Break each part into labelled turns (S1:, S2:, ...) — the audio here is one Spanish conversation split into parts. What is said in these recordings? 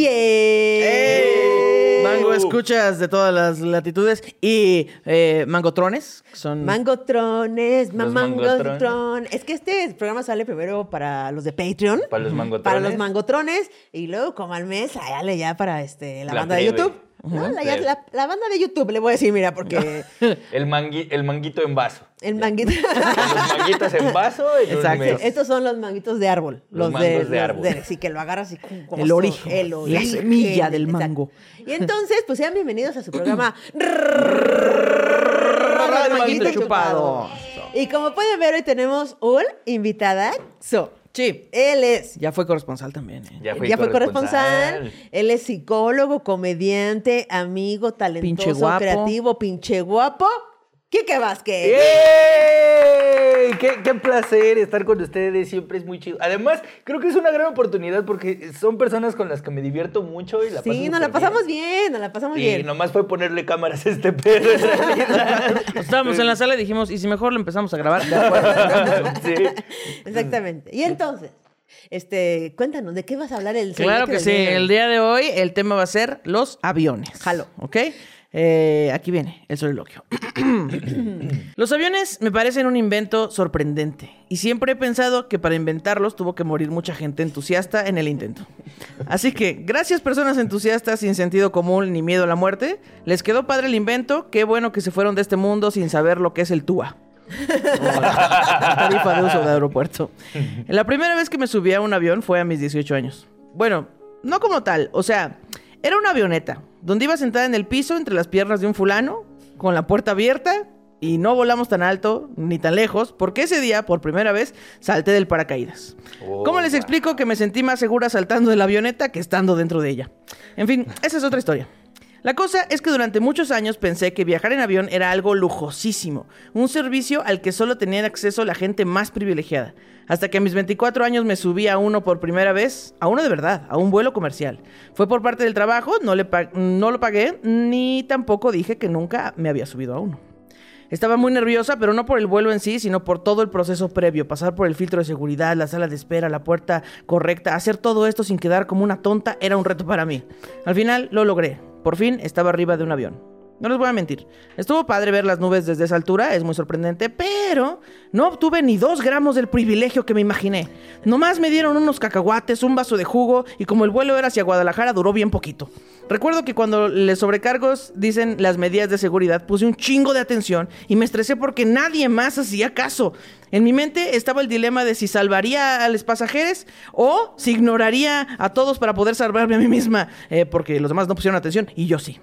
S1: ¡Yeah!
S2: Mango escuchas de todas las latitudes y eh, mangotrones, son...
S1: Mangotrones,
S3: Los
S1: mangotrones.
S3: mangotrones.
S1: Es que este programa sale primero para los de Patreon.
S3: Para los mangotrones.
S1: Para los mangotrones. Y luego, como al mes, sale ya para este, la,
S3: La
S1: banda de. YouTube. ¿No? La, ya- la- la banda de YouTube, le voy a decir, mira, porque
S3: El, mangui- el manguito en vaso.
S1: el manguito.
S3: Los manguitos en vaso.
S2: Exacto.
S1: Estos son los manguitos de árbol.
S3: Los
S1: Los, de,
S3: mangos de
S1: los
S3: árbol.
S1: sí, que lo agarras y como-
S2: El
S1: son-
S2: origen,
S1: el
S2: la
S1: origen,
S2: semilla del
S1: exacto.
S2: mango.
S1: Y entonces, pues sean bienvenidos a su programa
S2: Manguito Chupado.
S1: Y como pueden ver, hoy tenemos un invitadazo.
S2: Sí,
S1: Él es
S2: ya fue corresponsal también. ¿eh?
S3: Ya fue
S1: ya fue corresponsal.
S3: corresponsal.
S1: Él es psicólogo, comediante, amigo, talentoso,
S2: Pinche guapo.
S1: creativo, pinche guapo. Quique Vázquez.
S3: ¡Ey! ¡Qué, qué placer estar con ustedes, siempre es muy chido. Además, creo que es una gran oportunidad porque son personas con las que me divierto mucho y la paso
S1: Sí, nos la pasamos bien, nos la pasamos
S3: Y
S1: bien.
S3: nomás fue ponerle cámaras a este pedo.
S2: Estábamos en la sala y dijimos, ¿y si mejor lo empezamos a grabar?
S3: sí.
S1: Exactamente. Y entonces, este, cuéntanos, ¿de qué vas a hablar el
S2: Claro que sí. El día de hoy el tema va a ser los aviones.
S1: Jalo.
S2: ¿Ok? Eh, aquí viene el soliloquio. los aviones me parecen un invento sorprendente. Y siempre he pensado que para inventarlos tuvo que morir mucha gente entusiasta en el intento. Así que, gracias personas entusiastas sin sentido común ni miedo a la muerte. Les quedó padre el invento. Qué bueno que se fueron de este mundo sin saber lo que es el TUA. Tarifa de uso de aeropuerto. La primera vez que me subí a un avión fue a mis 18 años. Bueno, no como tal, o sea, era una avioneta, donde iba sentada en el piso entre las piernas de un fulano, con la puerta abierta, y no volamos tan alto ni tan lejos, porque ese día, por primera vez, salté del paracaídas.
S3: Oh,
S2: ¿Cómo les explico que me sentí más segura saltando de la avioneta que estando dentro de ella? En fin, esa es otra historia. La cosa es que durante muchos años pensé que viajar en avión era algo lujosísimo, un servicio al que solo tenían acceso la gente más privilegiada. Hasta que a mis 24 años me subí a uno por primera vez, a uno de verdad, a un vuelo comercial. Fue por parte del trabajo, no, no lo pagué, ni tampoco dije que nunca me había subido a uno. Estaba muy nerviosa, pero no por el vuelo en sí, sino por todo el proceso previo. Pasar por el filtro de seguridad, la sala de espera, la puerta correcta. Hacer todo esto sin quedar como una tonta era un reto para mí. Al final lo logré. Por fin estaba arriba de un avión. No les voy a mentir. Estuvo padre ver las nubes desde esa altura, es muy sorprendente, pero no obtuve ni dos gramos del privilegio que me imaginé. Nomás me dieron unos cacahuates, un vaso de jugo, y como el vuelo era hacia Guadalajara, duró bien poquito. Recuerdo que cuando les sobrecargos dicen las medidas de seguridad, puse un chingo de atención y me estresé porque nadie más hacía caso. En mi mente estaba el dilema de si salvaría a los pasajeros o si ignoraría a todos para poder salvarme a mí misma, eh, porque los demás no pusieron atención y yo sí.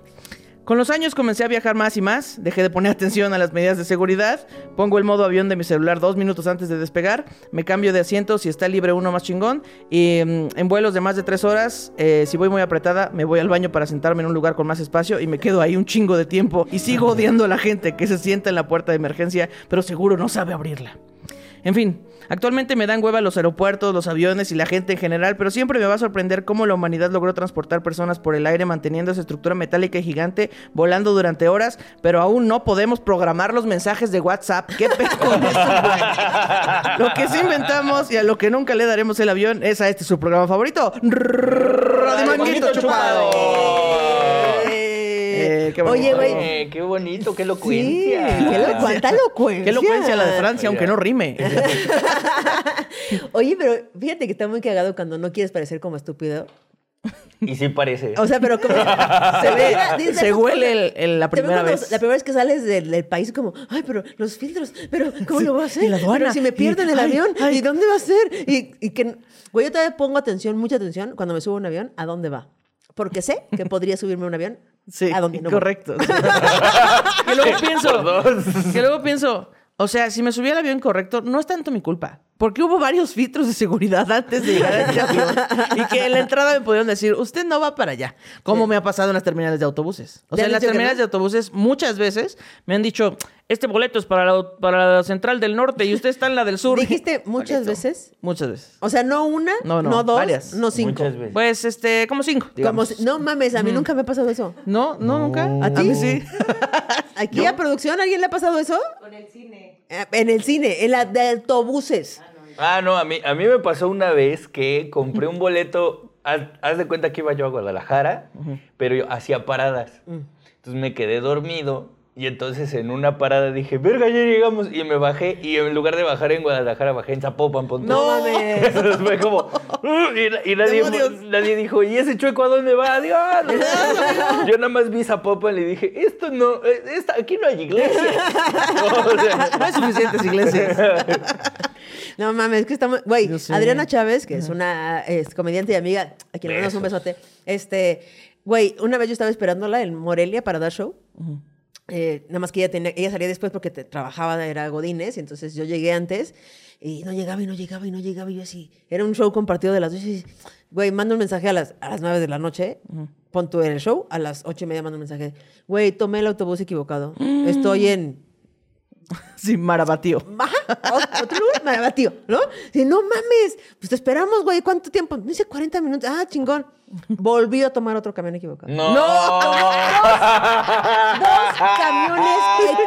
S2: Con los años comencé a viajar más y más, dejé de poner atención a las medidas de seguridad, pongo el modo avión de mi celular dos minutos antes de despegar, me cambio de asiento si está libre uno más chingón, y mm, en vuelos de más de tres horas, eh, si voy muy apretada, me voy al baño para sentarme en un lugar con más espacio y me quedo ahí un chingo de tiempo. Y sigo odiando a la gente que se sienta en la puerta de emergencia, pero seguro no sabe abrirla. En fin, actualmente me dan hueva los aeropuertos, los aviones y la gente en general, pero siempre me va a sorprender cómo la humanidad logró transportar personas por el aire manteniendo esa estructura metálica y gigante, volando durante horas, pero aún no podemos programar los mensajes de WhatsApp. ¿Qué pedo con eso, güey? Lo que sí inventamos y a lo que nunca le daremos el avión es a este su programa favorito, Radio Manguito Chupado. Eh, qué bonito.
S1: Oye, güey.
S3: Eh, qué bonito, qué
S1: Sí,
S3: elocuencia.
S1: qué lo- cuánta elocuencia.
S2: Qué elocuencia la de Francia, aunque no rime.
S1: Oye, pero fíjate que está muy cagado cuando no quieres parecer como estúpido.
S3: Y sí parece.
S1: O sea, pero como se ve, dice-
S2: Se huele el- el- la primera vez.
S1: La primera vez que sales del, del país, como, ay, pero los filtros, pero ¿cómo lo voy a hacer?
S2: y la aduana,
S1: Pero si me
S2: y-
S1: pierden el
S2: ay,
S1: avión,
S2: ay.
S1: ¿y dónde va a ser? Y, y que, güey, yo todavía pongo atención, mucha atención, cuando me subo a un avión, ¿a dónde va? Porque sé que podría subirme a un avión
S2: Sí,
S1: a donde no
S2: correcto. que luego pienso, que luego pienso, o sea, si me subí al avión correcto, no es tanto mi culpa. Porque hubo varios filtros de seguridad antes de llegar a este avión. Y que en la entrada me pudieron decir, usted no va para allá. Como me ha pasado en las terminales de autobuses. O
S1: ¿Te
S2: sea, en las terminales
S1: no?
S2: de autobuses muchas veces me han dicho, este boleto es para la, para la central del norte y usted está en la del sur.
S1: Dijiste muchas
S3: Boleto.
S1: veces.
S2: Muchas veces.
S1: O sea, no una,
S2: No,
S1: no,
S2: no,
S1: dos,
S2: varias.
S1: no cinco.
S3: Muchas veces.
S2: Pues, este, como cinco,
S1: Como no mames, a mí nunca me ha pasado eso.
S2: No, no, nunca.
S1: ¿A ti?
S2: mí sí.
S1: ¿Aquí a producción alguien le ha pasado eso? Con el cine. En el cine, en la de autobuses.
S3: Ah, no, a mí, a mí me pasó una vez que compré un boleto haz, haz de cuenta que iba yo a Guadalajara, pero yo hacía paradas. Entonces me quedé dormido y entonces en una parada dije, verga, ya llegamos. Y me bajé y en lugar de bajar en Guadalajara, bajé en Zapopan.
S1: No mames.
S3: Fue como, "Uh", y, y nadie, nadie dijo, ¿y ese chueco a dónde va? Digo, "Ah, no sé". Yo nada más vi Zapopan y le dije, esto no, eh, esta- aquí no hay iglesia. O sea,
S2: No hay suficientes iglesias.
S1: No mames, es que estamos. Güey. Adriana Chávez, que es una es, comediante y amiga, a quien le damos un besote. Este, güey, una vez yo estaba esperándola en Morelia para dar show. Eh, nada más que ella, tenía, ella salía después porque te- trabajaba, era Godínez, y entonces yo llegué antes y no llegaba y no llegaba y no llegaba. Y yo así, era un show compartido de las dos. Güey, mando un mensaje a las, a las 9 de la noche, pon tú en el show, a las ocho y media mando un mensaje. Güey, tomé el autobús equivocado. Estoy en
S2: Sí, marabatío.
S1: Otro lugar, Marabatío, ¿no? Sí, no mames, pues te esperamos, güey, ¿cuánto tiempo? Dice 40 minutos, ah, chingón. Volví a tomar otro camión equivocado.
S3: no.
S1: Dos camiones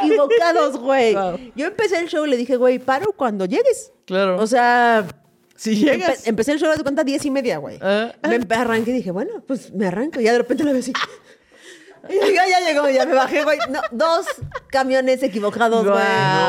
S1: equivocados, güey.
S2: Wow.
S1: Yo empecé el show y le dije, güey, paro cuando llegues.
S2: Claro.
S1: O sea,
S2: Si llegas.
S1: empe- empecé el show de cuenta 10 y media, güey.
S2: Ah.
S1: Me arranqué y dije, bueno, pues me arranco. Y ya de repente la veo así. Y digo, ya llegó, ya me bajé, güey. No, dos camiones equivocados, güey.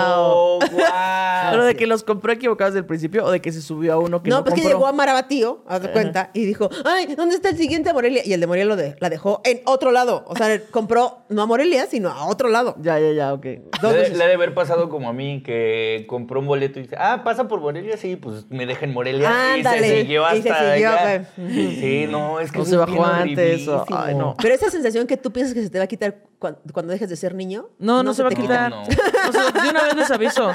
S3: No, guau.
S2: Pero de que los compró equivocados desde el principio o de que se subió a uno que no,
S1: no, pues que llegó a Marabatío, haz de cuenta, y dijo, ay, ¿dónde está el siguiente a Morelia? Y el de Morelia lo de- la dejó en otro lado. O sea, compró no a Morelia, sino a otro lado.
S2: Ya, ya, ya, ok.
S1: Dos
S3: Le,
S1: veces.
S3: le ha de haber pasado como a mí, que compró un boleto y dice, ah, pasa por Morelia, sí, pues me deja en Morelia.
S1: Ándale.
S3: Y se siguió
S1: Y
S3: hasta
S1: se siguió,
S3: allá.
S1: güey.
S3: Sí, no, es que
S2: O
S3: eso
S2: se bajó antes, ay, no.
S1: Pero esa sensación que tú piensas que se te va a quitar cuan- cuando, dejes de ser niño.
S2: No, no, se va a quitar.
S3: No.
S2: O sea, de una vez les aviso.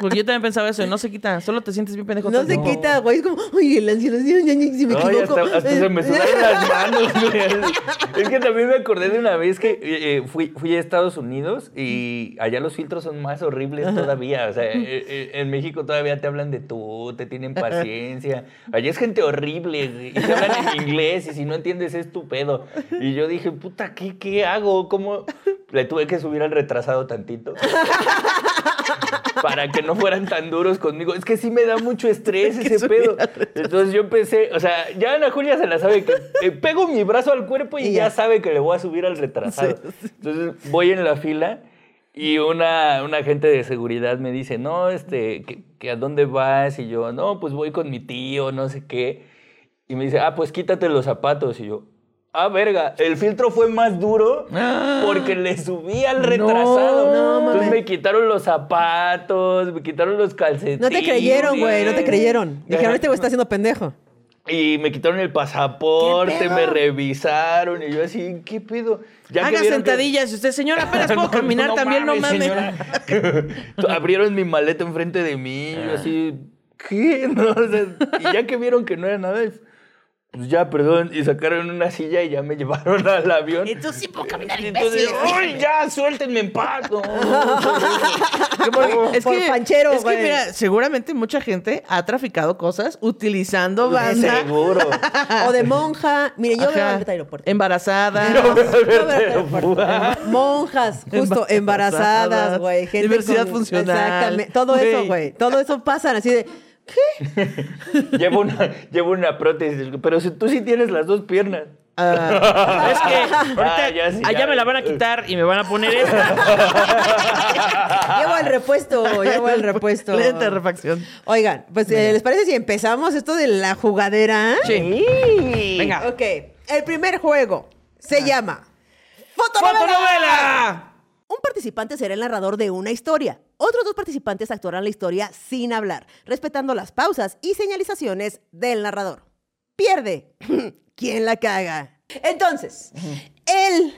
S2: Porque yo también pensaba eso, y no se quita, solo te sientes bien pendejo.
S1: No se
S2: tiempo.
S1: quita, güey. Es como, ay, la ansiedad, si me
S3: Ay,
S1: equivoco.
S3: hasta, hasta se me sudaron las manos. güey. Es que también me acordé de una vez que eh, eh, fui, fui a Estados Unidos y allá los filtros son más horribles todavía. O sea, eh, eh, en México todavía te hablan de tú, te tienen paciencia. Allá es gente horrible y te hablan en inglés y si no entiendes es tu pedo. Y yo dije, puta, ¿qué, qué hago? ¿Cómo? Le tuve que subir al retrasado tantito. para que no fueran tan duros conmigo. Es que sí me da mucho estrés ese pedo. Entonces yo empecé, o sea, ya Ana Julia se la sabe que eh, pego mi brazo al cuerpo y,
S1: Y
S3: ya.
S1: ya.
S3: sabe que le voy a subir al retrasado. Entonces voy en la fila y una, una agente de seguridad me dice, no, este, que, que ¿a dónde vas? Y yo, no, pues voy con mi tío, no sé qué. Y me dice, ah, pues quítate los zapatos. Y yo, ah, verga, el filtro fue más duro porque le subí al retrasado.
S1: No,
S3: Entonces
S1: mames.
S3: me quitaron los zapatos, me quitaron los calcetines.
S1: No te creyeron, güey, no te creyeron. Dijeron, este güey está haciendo pendejo.
S3: Y me quitaron el pasaporte, me revisaron. Y yo así, ¿qué pedo? Ya que
S2: Haga
S3: que-
S2: sentadillas. Y usted, señora, apenas puedo
S3: No,
S2: caminar
S3: no
S2: también, no mames.
S3: Abrieron mi maleta enfrente de mí. y yo así, ¿qué? No, o sea, y ya que vieron que no era nada, pues ya, perdón. Y sacaron una silla y ya me llevaron al avión.
S2: Entonces sí puedo caminar,
S3: Entonces. ¡ay, ya, suéltenme en paz! No,
S2: es
S1: Por
S2: que,
S1: panchero,
S2: es que mira, seguramente mucha gente ha traficado cosas utilizando banda.
S3: Seguro.
S1: O de monja. Mire, yo veo al aeropuerto.
S2: Embarazada.
S1: Yo veo al aeropuerto. Monjas, justo,
S2: Embarazadas.
S1: güey.
S2: Diversidad
S1: con-
S2: funcional.
S1: Exactamente. Todo eso, güey. Todo eso pasa así de.
S3: llevo, una, llevo una prótesis. Pero si tú sí tienes las dos piernas.
S2: Ah, es que ahorita
S3: Ah, ya sí,
S2: allá
S3: ya.
S2: me la van a quitar y me van a poner esta.
S1: Llevo el repuesto, llevo el repuesto.
S2: Lente de refacción.
S1: Oigan, pues, eh, ¿les parece si empezamos esto de la jugadera?
S2: Sí. Venga.
S1: Ok. El primer juego se llama Fotonovela.
S2: ¡Fotonovela!
S1: Un participante será el narrador de una historia. Otros dos participantes actuarán la historia sin hablar, respetando las pausas y señalizaciones del narrador. Pierde. ¿Quién la caga? Entonces, él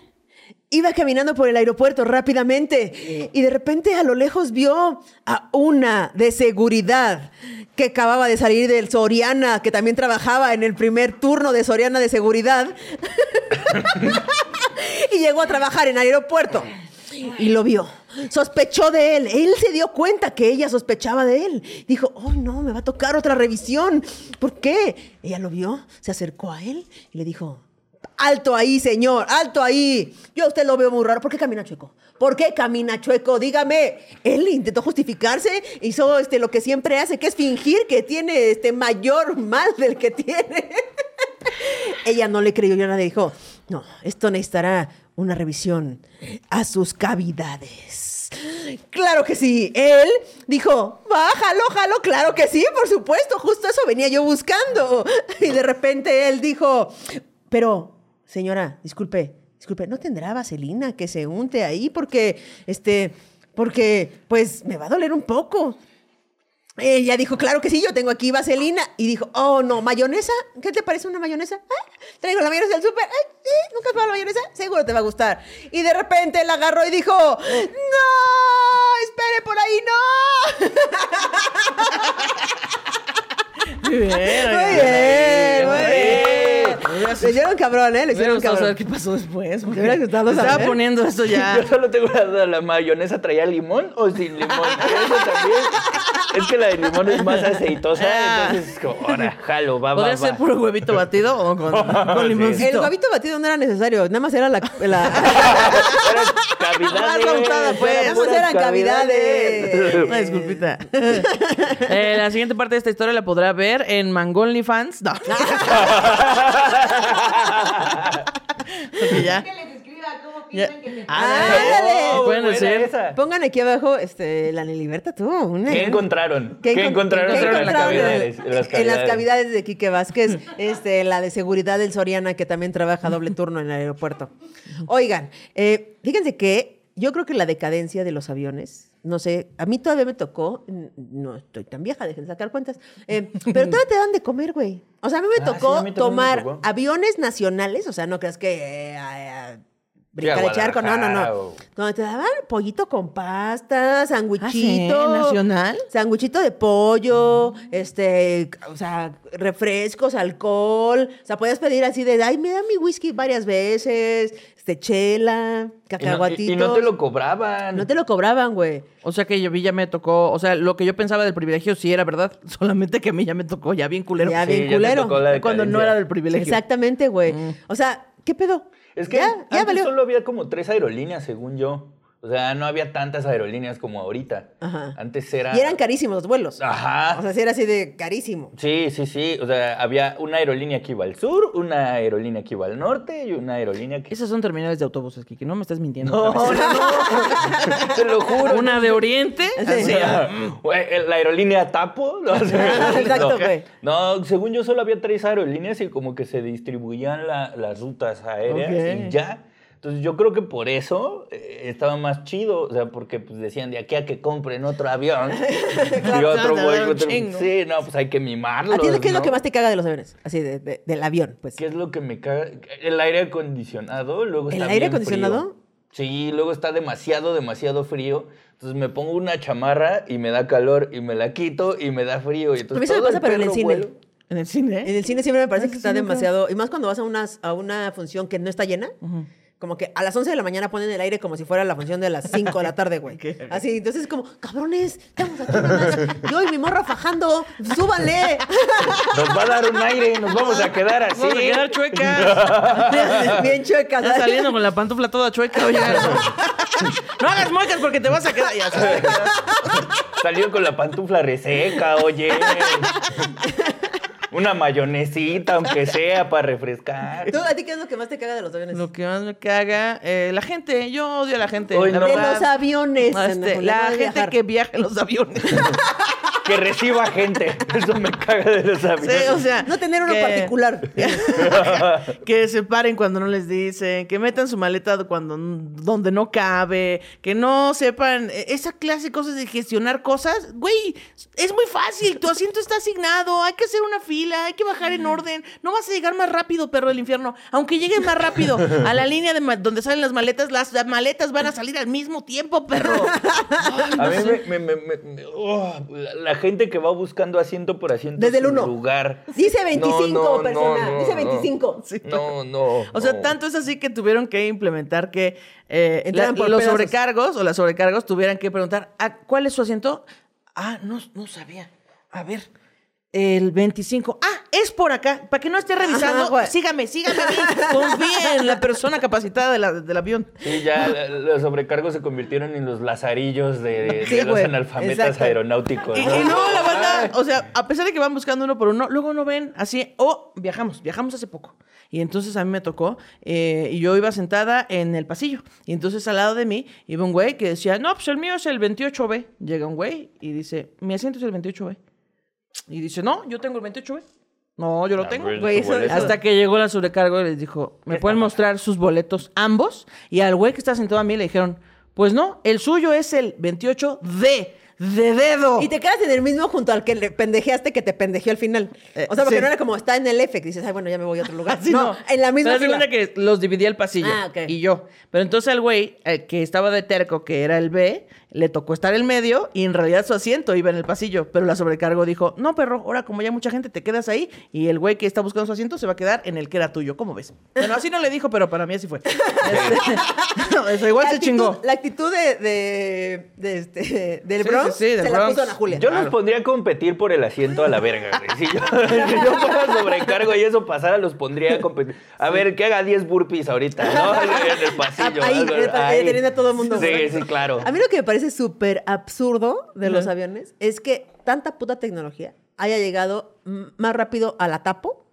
S1: iba caminando por el aeropuerto rápidamente y de repente a lo lejos vio a una de seguridad que acababa de salir del Soriana, que también trabajaba en el primer turno de Soriana de seguridad y llegó a trabajar en el aeropuerto. Y lo vio. Sospechó de él. Él se dio cuenta que ella sospechaba de él. Dijo, oh no, me va a tocar otra revisión. ¿Por qué? Ella lo vio, se acercó a él y le dijo, alto ahí, señor, alto ahí. Yo a usted lo veo muy raro. ¿Por qué camina chueco? ¿Por qué camina chueco? Dígame. Él intentó justificarse, hizo este, lo que siempre hace, que es fingir que tiene este mayor mal del que tiene. ella no le creyó y nadie dijo, no, esto necesitará una revisión a sus cavidades. Claro que sí. Él dijo, bájalo, jalo, claro que sí, por supuesto, justo eso venía yo buscando. Y de repente él dijo, pero, señora, disculpe, disculpe, ¿no tendrá vaselina que se unte ahí? Porque, este, porque, pues, me va a doler un poco. Ella dijo, claro que sí, yo tengo aquí vaselina. Y dijo, oh, no, mayonesa. ¿Qué te parece una mayonesa? Ah, Traigo la mayonesa del súper. Sí, ¿Nunca has probado la mayonesa? Seguro te va a gustar. Y de repente él agarró y dijo, no, espere por ahí, no.
S2: Muy bien,
S1: Muy bien, muy bien.
S2: Bien.
S1: Le hicieron cabrón, ¿eh? Le
S2: Me
S1: hicieron
S2: gustado saber
S1: cabrón.
S2: qué pasó después. porque
S1: hubiera gustado
S2: me Estaba
S1: saber.
S2: poniendo esto ya.
S3: Yo solo tengo la duda, ¿la mayonesa traía limón o sin limón? Eso también. Es que la de limón es más aceitosa,
S2: Ah.
S3: entonces es como, ahora, jalo, va, va,
S2: ¿Podría
S3: va.
S2: ser puro huevito batido o con, con
S3: Sí.
S2: limoncito?
S1: El huevito batido no era necesario, nada más era la... la...
S3: Eran cavidades.
S2: Pues.
S1: Nada más
S3: puras
S1: eran cavidades.
S2: Una disculpita. Eh, la siguiente parte de esta historia la podrá ver en Mangonly Fans. No. Porque ya.
S4: Que les escriba cómo
S2: ya.
S4: piensan que se
S1: Ándale.
S3: Oh,
S2: Pueden decir.
S1: Pongan aquí abajo este, la Neliberta, tú. Una,
S3: ¿Qué encontraron?
S1: ¿Qué
S3: ¿Qué,
S1: encon-
S3: encontraron,
S1: qué
S3: en las cavidades?
S1: En, en las cavidades de Quique Vázquez, este, la de seguridad del Soriana, que también trabaja doble turno en el aeropuerto. Oigan, eh, fíjense que yo creo que la decadencia de los aviones, no sé, a mí todavía me tocó, no estoy tan vieja, dejen de sacar cuentas, eh, pero todavía te dan de comer, güey. O sea, a mí me
S3: Ah,
S1: tocó
S3: mí me
S1: tomar
S3: tocó.
S1: aviones nacionales, o sea, no creas que... eh, brincar el charco, no, no, no.
S3: o-
S1: Donde te daban pollito con pasta,
S2: Ah, sí,
S1: sandwichito.
S2: ¿nacional?
S1: Sanguchito de pollo, este, o sea, refrescos, alcohol. O sea, podías pedir así de, ay, me da mi whisky varias veces, este, chela,
S3: Y no,
S1: cacahuatitos.
S3: y- y no te lo cobraban.
S1: No te lo cobraban, güey.
S2: O sea que yo vi ya me tocó, o sea, lo que yo pensaba del privilegio sí era verdad, solamente que a mí ya me tocó ya bien culero.
S1: Ya
S3: Sí,
S1: bien culero.
S3: tocó la
S2: Cuando no era del privilegio.
S1: Exactamente, güey. O sea, ¿qué pedo?
S3: Es que
S1: ya, ya
S3: antes
S1: valió.
S3: solo había como tres aerolíneas, según yo. O sea, no había tantas aerolíneas como ahorita.
S1: Ajá.
S3: Antes era...
S1: Y eran carísimos los vuelos.
S3: Ajá.
S1: O sea, sí era así de carísimo.
S3: Sí, sí, sí. O sea, había una aerolínea que iba al sur, una aerolínea que iba al norte y una aerolínea que...
S2: Esas son terminales de autobuses, Kiki, no me estás mintiendo.
S3: No, no, no. Te lo juro.
S2: Una de Oriente, así,
S3: Güey, La aerolínea Tapo. No,
S1: Exacto,
S3: no.
S1: güey.
S3: No, según yo solo había tres aerolíneas y como que se distribuían la- las rutas aéreas y ya. Entonces yo creo que por eso eh, estaba más chido, o sea, porque pues decían de aquí a que compren otro avión y otro güey. otro-. Sí, no, pues hay que mimarlos.
S1: ¿A ti qué es lo que más te caga de los aviones? Así, de- de- del avión, pues.
S3: ¿Qué es lo que me caga? El aire acondicionado, luego
S1: ¿El
S3: está
S1: aire
S3: bien
S1: acondicionado?
S3: frío. Sí, luego está demasiado, demasiado frío. Entonces me pongo una chamarra y me da calor y me la quito y me da frío. Y entonces
S1: A mí se me pasa, pero en el cine.
S3: vuelo.
S2: en el cine.
S1: En el cine siempre me parece
S2: Ah,
S1: que
S2: sí,
S1: está demasiado. Y más cuando vas a una, a una función que no está llena. Como que a las 11 de la mañana ponen el aire como si fuera la función de las 5 de la tarde, güey. Así, entonces es como, cabrones, estamos aquí nomás. Yo y mi morra fajando, súbanle.
S3: Nos va a dar un aire, nos vamos a quedar así.
S2: Vamos a quedar chuecas.
S1: Bien chuecas.
S2: Estás saliendo con la pantufla toda chueca, oye. No hagas muecas porque te vas a quedar. Ya sabes.
S3: Salió con la pantufla reseca, oye. Una mayonesita, aunque sea, para refrescar.
S1: ¿Tú, ¿A ti qué es lo que más te caga de los aviones?
S2: Lo que más me caga, eh, la gente. Yo odio a la gente.
S3: Ay,
S2: la
S3: no.
S1: de los aviones.
S2: Este, la gente
S1: viajar.
S2: que viaja en los aviones.
S3: Que reciba gente. Eso me caga de los aviones.
S2: Sí, o sea.
S1: No tener uno
S2: que-
S1: particular.
S2: que se paren cuando no les dicen, que metan su maleta cuando donde no cabe, que no sepan eh, esa clase de cosas de gestionar cosas, güey, es muy fácil, tu asiento está asignado, hay que hacer una fila, hay que bajar en orden, no vas a llegar más rápido, perro del infierno, aunque llegues más rápido a la línea de donde salen las maletas, las, maletas van a salir al mismo tiempo, perro.
S3: A mí me, me- me- me- me- oh, la, la gente que va buscando asiento por asiento.
S1: Desde el
S3: su
S1: uno.
S3: lugar.
S1: Dice 25,
S3: No, no,
S1: persona.
S3: no, no,
S1: Dice
S3: no.
S1: 25.
S3: No, no.
S2: O sea,
S3: no.
S2: tanto es así que tuvieron que implementar que eh,
S1: Entraran
S2: la-
S1: por
S2: los
S1: pedazos.
S2: sobrecargos o las sobrecargos tuvieran que preguntar, "Ah, ¿cuál es su asiento? Ah, no, no sabía. A ver. El 25. Ah, es por acá. Para que no esté revisando.
S1: Ajá,
S2: sígame, sígame. a mí. Confíe en la persona capacitada de la- del avión.
S3: Sí, ya los sobrecargos se convirtieron en los lazarillos de, de
S1: Sí,
S3: los analfabetas
S1: exacto.
S3: aeronáuticos.
S2: Y,
S3: ¿no?
S2: y no, la banda, o sea, a pesar de que van buscando uno por uno, luego no ven así, o viajamos, viajamos hace poco. Y entonces a mí me tocó, eh, y yo iba sentada en el pasillo. Y entonces al lado de mí iba un güey que decía, no, pues el mío es el 28B. Llega un güey y dice, mi asiento es el 28B. Y dice, no, yo tengo el 28B. No, yo lo
S3: Ah,
S2: tengo.
S3: güey,
S1: eso-.
S2: Hasta que llegó la sobrecargo y les dijo, ¿me pueden mostrar sus boletos ambos? Y al güey que está sentado a mí le dijeron, pues no, el suyo es el 28D, de dedo.
S1: Y te quedas en el mismo junto al que le pendejeaste que te pendejeó al final. O sea, porque
S2: sí.
S1: no era como está en el F, que dices, ay, bueno, ya me voy a otro lugar.
S2: Así
S1: no, en la misma
S2: Pero haz de
S1: fila.
S2: cuenta que los dividía el pasillo.
S1: Ah, ok.
S2: Y yo. Pero entonces al güey, el que estaba de terco, que era el B, le tocó estar en medio y en realidad su asiento iba en el pasillo. Pero la sobrecargo dijo, no, perro, ahora como ya mucha gente te quedas ahí y el güey que está buscando su asiento se va a quedar en el que era tuyo. ¿Cómo ves? Bueno, así no le dijo, pero para mí así fue. Este, eso igual
S1: La
S2: se
S1: actitud-
S2: chingó.
S1: La actitud de, de, de este, del
S2: Sí,
S1: Bronx
S2: sí, sí, del
S1: se la puso Ana Julia.
S3: Yo los pondría a competir por el asiento a la verga, güey. Si yo, si yo fuera sobrecargo y eso pasara, los pondría a competir. A ver, que haga 10 burpees ahorita, ¿no? En el pasillo.
S1: Ahí, pasillo, teniendo a todo el mundo,
S3: Sí, sí, claro.
S1: A mí lo que me parece súper absurdo de los aviones es que tanta puta tecnología haya llegado más rápido a la tapo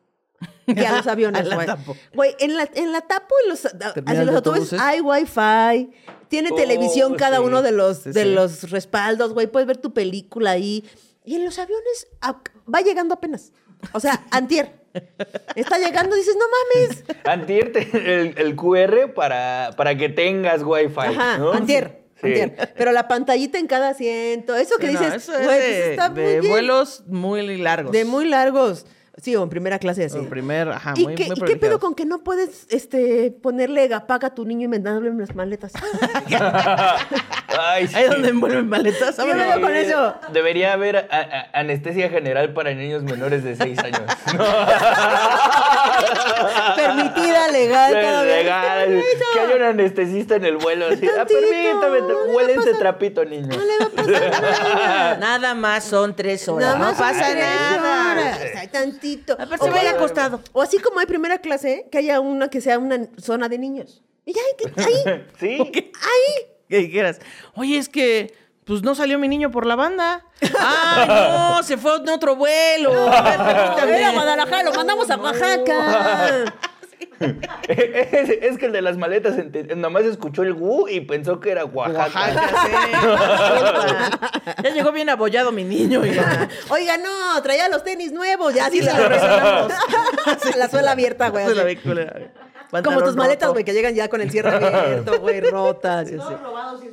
S1: que a los aviones,
S2: A la
S1: güey.
S2: tapo.
S1: Güey, en la, en la tapo, en los, hacia los autobuses
S2: autobuses.
S1: hay wifi, tiene
S3: Oh,
S1: televisión cada
S3: sí.
S1: uno de los,
S2: Sí,
S1: de
S2: sí.
S1: los respaldos, güey. Puedes ver tu película ahí. Y en los aviones a- va llegando apenas. O sea, antier. Está llegando y dices, no mames.
S3: Antier te- el, el QR para, para que tengas wifi.
S1: Ajá,
S3: ¿no?
S1: antier.
S3: Sí.
S1: Pero la pantallita en cada asiento, eso que
S2: no,
S1: dices,
S2: eso es de,
S1: pues está
S2: de
S1: muy
S2: vuelos muy largos.
S1: De muy largos. Sí, o en primera clase así.
S2: En primer, ajá,
S1: ¿Y,
S2: muy,
S1: qué,
S2: muy
S1: y qué pedo con que no puedes este, ponerle gapaga a tu niño inventándole unas maletas?
S3: Ay, sí.
S2: Ahí donde envuelven maletas. Vámonos.
S1: veo con eso.
S3: Debería haber a- a- anestesia general para niños menores de 6 años.
S1: Permitida, legal, vez.
S3: Legal. Que haya un anestesista en el vuelo. Así. Ah,
S1: Tantito,
S3: permítame,
S1: no
S3: huele
S1: pasar-
S3: trapito, niño.
S1: No le va a pasar nada.
S2: Nada más son tres horas.
S1: Nada
S2: no
S1: más
S2: pasa nada.
S1: o sea, hay tantito.
S2: Aparte,
S1: O
S2: se vaya acostado.
S1: O así como hay primera clase, que haya una que sea una zona de niños. Y ya, que- ahí,
S3: Sí.
S1: ahí.
S2: Que dijeras, oye, es que pues no salió mi niño por la banda. Ah, no, se fue en otro vuelo. A ver.
S1: Era Guadalajara, lo mandamos a Oaxaca.
S3: Es, es que el de las maletas nomás escuchó el gu y pensó que era Oaxaca.
S2: Oaxaca, sí. Ya llegó bien abollado mi niño. y ya.
S1: Oiga, no, traía los tenis nuevos, ya sí se los resolvamos. La suela abierta, güey.
S2: La.
S1: Como tus maletas, güey, que llegan ya con el cierre abierto, güey, rotas. y así.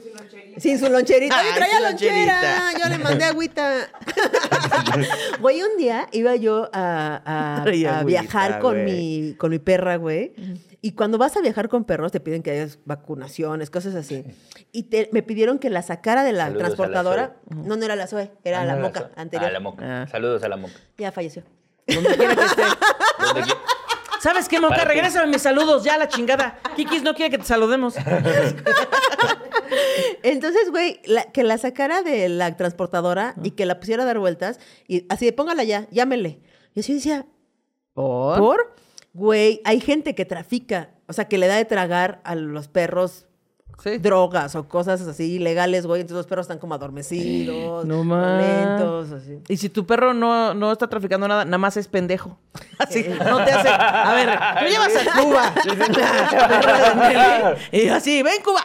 S1: Sin su loncherita.
S2: Ay,
S1: traía
S2: su
S1: lonchera.
S2: loncherita.
S1: Yo le mandé agüita. Güey, un día iba yo a, a-
S2: Traía
S1: a
S2: agüita,
S1: viajar con mi, con mi perra, güey. Y cuando vas a viajar con perros, te piden que hayas vacunaciones, cosas así. Y te- me pidieron que la sacara de la
S3: Saludos la
S1: transportadora. no, no era la Zoe, era
S3: Ah,
S1: la
S3: no,
S1: moca
S3: so-
S1: anterior.
S3: Ah, la moca.
S2: Ah.
S3: Saludos a la moca.
S1: Ya falleció.
S2: Donde quiera que esté.
S3: ¿Dónde qui-
S2: ¿Sabes qué, Moca? Regrésame mis saludos, ya la chingada. Kikis no quiere que te saludemos.
S1: Entonces, güey, la- que la sacara de la transportadora y que la pusiera a dar vueltas y así de póngala ya, llámele. Y así decía,
S2: ¿Por?
S1: ¿por? Güey, hay gente que trafica, o sea, que le da de tragar a los perros
S2: Sí.
S1: drogas o cosas así ilegales, güey. Entonces los perros están como adormecidos,
S2: No más.
S1: lentos, así.
S2: Y si tu perro no, no está traficando nada, nada más es pendejo. Así, no te hace. A ver, tú llevas a Cuba. y así, ven Cuba.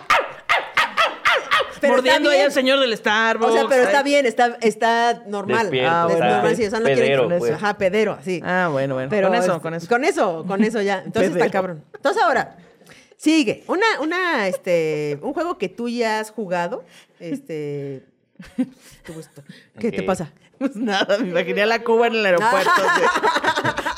S1: Pero
S2: Mordiendo
S1: está
S2: ahí
S1: bien.
S2: al señor del Starbucks.
S1: O sea, pero está bien, está, está normal.
S3: Despierto,
S1: Ah,
S2: está
S1: normal, sí, o sea, no quieren-
S3: pedero, pues.
S1: Ajá, pedero, así.
S2: Ah, bueno, bueno.
S1: Pero
S2: con eso,
S1: es-
S2: con eso.
S1: Con eso, con eso ya. Entonces está
S2: Pedero.
S1: cabrón. Entonces ahora, sigue. Una, una, este, un juego que tú ya has jugado. Este. qué gusto. ¿Qué te pasa?
S2: Pues nada, me imaginé a la Cuba en el aeropuerto. así,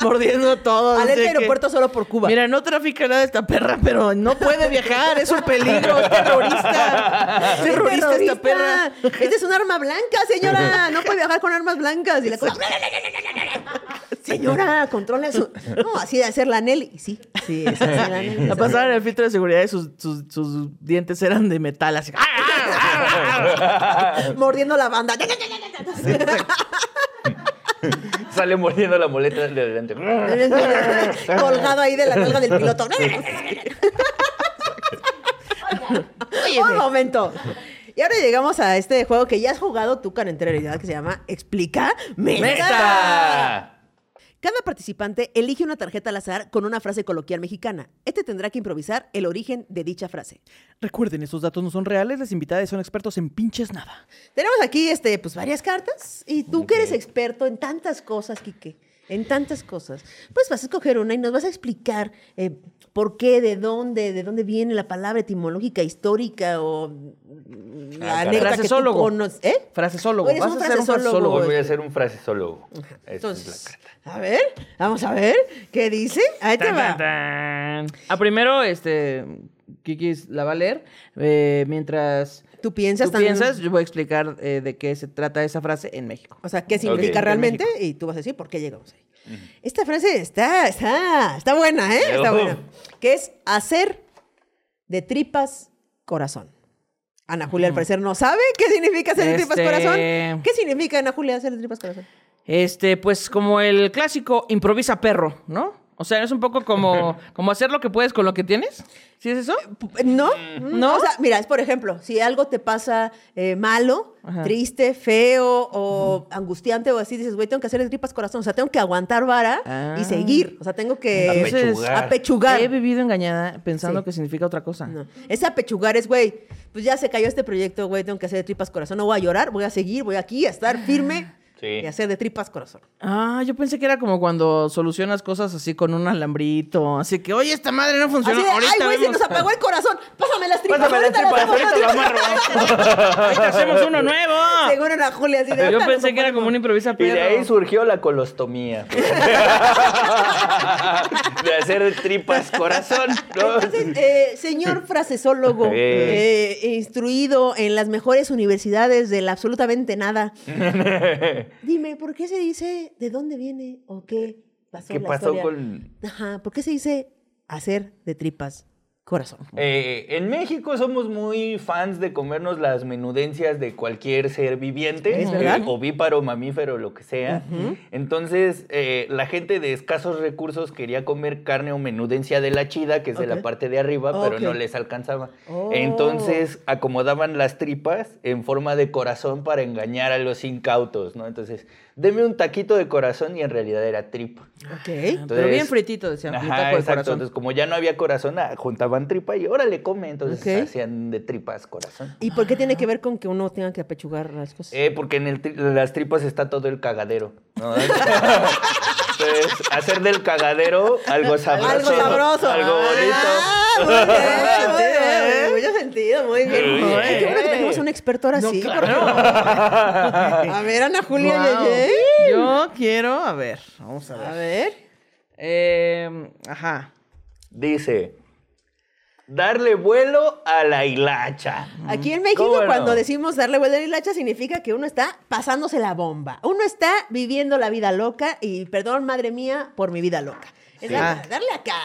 S2: mordiendo todo. Así que-
S1: aeropuerto solo por Cuba.
S2: Mira, no trafica nada esta perra, pero no puede viajar, es un peligro, es terrorista. Es
S1: ¡Es
S2: terrorista esta perra.
S1: Esta es un arma blanca, señora. No puede viajar con armas blancas. Y la Cuba, Señora, controla su. No, así de hacer la Nelly. Sí, sí, es así la Nelly.
S2: A pasar en el filtro de seguridad y sus, sus, sus dientes eran de metal, así.
S1: Mordiendo la banda.
S3: Sale mordiendo la muleta de adelante.
S1: Colgado ahí de la nalga del piloto. Un momento. Y ahora llegamos a este juego que ya has jugado tú anterioridad, que se llama Explica Meta.
S3: ¡Meta!
S1: Cada participante elige una tarjeta al azar con una frase coloquial mexicana. Este tendrá que improvisar el origen de dicha frase.
S2: Recuerden, estos datos no son reales, las invitadas son expertos en pinches nada.
S1: Tenemos aquí este, pues, varias cartas y tú que eres experto en tantas cosas, Quique, en tantas cosas, pues vas a escoger una y nos vas a explicar eh, por qué, de dónde, de dónde viene la palabra etimológica, histórica o mm, la
S3: Ah,
S1: anécdota que tú
S2: Frasesólogo.
S1: conoces. ¿Eh?
S2: Frasesólogo.
S1: Eres
S2: Vas
S1: un
S2: a ser un
S1: frasesólogo.
S3: voy a hacer un frasesólogo. Esa es la
S1: Entonces,
S3: carta.
S1: a ver, vamos a ver, ¿qué dice? Ahí te
S2: Tan,
S1: va.
S2: tan, tan. Ah, primero, este, Kiki la va a leer. eh, mientras
S1: Tú piensas
S2: tú
S1: también-
S2: piensas, yo voy a explicar eh, de qué se trata esa frase en México.
S1: O sea, ¿qué significa realmente? Y tú vas a decir por qué llegamos ahí. Esta frase está, está, está buena, ¿eh? Está buena. Que es hacer de tripas corazón. Ana Julia, al parecer, no sabe qué significa hacer de tripas
S2: Este-
S1: corazón. ¿Qué significa, Ana Julia, hacer de tripas corazón?
S2: Este, pues como el clásico improvisa perro, ¿no? O sea, es un poco como, como hacer lo que puedes con lo que tienes. ¿Sí es eso?
S1: ¿No?
S2: Mm.
S1: No. O sea, mira, es por ejemplo, si algo te pasa eh, malo,
S2: Ajá.
S1: triste, feo o angustiante o así, dices, güey, tengo que hacer de tripas corazón. O sea, tengo que aguantar vara
S2: Ah.
S1: y seguir. O sea, tengo que
S3: Apechugar.
S1: apechugar.
S2: He vivido engañada pensando
S1: Sí.
S2: que significa otra cosa.
S1: No. Ese apechugar es, güey, pues ya se cayó este proyecto, güey, tengo que hacer de tripas corazón. No voy a llorar, voy a seguir, voy aquí a estar firme
S3: Sí.
S1: y hacer de tripas corazón.
S2: Ah, yo pensé que era como cuando solucionas cosas así con un alambrito. Así que, oye, esta madre no funciona.
S1: Así de,
S2: ahorita
S1: ay, güey, se
S2: vemos-
S1: nos apagó el corazón. Pásame las tripas.
S3: Pásame las
S1: ahorita
S3: tripas,
S1: hacemos
S3: ahorita lo amarro.
S2: Ahorita hacemos uno nuevo.
S1: Seguro una Julia así de.
S2: Yo
S1: ahorita
S2: pensé
S1: nos
S2: que era como un improvisa
S3: Y
S2: perro.
S3: de ahí surgió la colostomía. de hacer tripas corazón. ¿no?
S1: Entonces, eh, señor frasesólogo,
S3: eh,
S1: instruido en las mejores universidades del absolutamente nada, dime, ¿por qué se dice de dónde viene o qué pasó?
S3: ¿Qué
S1: la
S3: pasó
S1: historia?
S3: con...?
S1: Ajá, ¿por qué se dice hacer de tripas corazón?
S3: Eh, en México somos muy fans de comernos las menudencias de cualquier ser viviente,
S1: ¿Es verdad?
S3: eh, ovíparo, mamífero, lo que sea. Entonces, eh, la gente de escasos recursos quería comer carne o menudencia de la chida, que es de la parte de arriba, pero no les alcanzaba.
S1: Oh.
S3: Entonces, acomodaban las tripas en forma de corazón para engañar a los incautos, ¿no? Entonces, deme un taquito de corazón y en realidad era tripa.
S1: Ok.
S2: Pero bien fritito, decían.
S3: Ajá,
S2: taco de
S3: exacto.
S2: corazón.
S3: Entonces, como ya no había corazón, ah, juntaban tripa y órale, come. Entonces, hacían de tripas corazón.
S1: ¿Y por qué tiene que ver con que uno tenga que apechugar las cosas?
S3: Eh, porque en el tri- las tripas está todo el cagadero. ¿no? Entonces, hacer del cagadero algo sabroso.
S1: Algo sabroso.
S3: Algo bonito.
S1: Ah, muy bien, muy bien. Mucho sentido, muy bien.
S3: Muy
S1: Ay, qué bueno que tenemos un experto ahora
S2: No,
S1: sí.
S2: claro.
S1: A ver, Ana Julia. Yeye.
S2: Yo quiero, a ver, vamos a ver.
S1: A ver.
S2: Eh, ajá.
S3: Dice, darle vuelo a la hilacha.
S1: Aquí en México, cuando decimos darle vuelta a la hilacha, significa que uno está pasándose la bomba. Uno está viviendo la vida loca y, perdón, madre mía, por mi vida loca. Es
S3: Sí.
S1: darle, darle acá.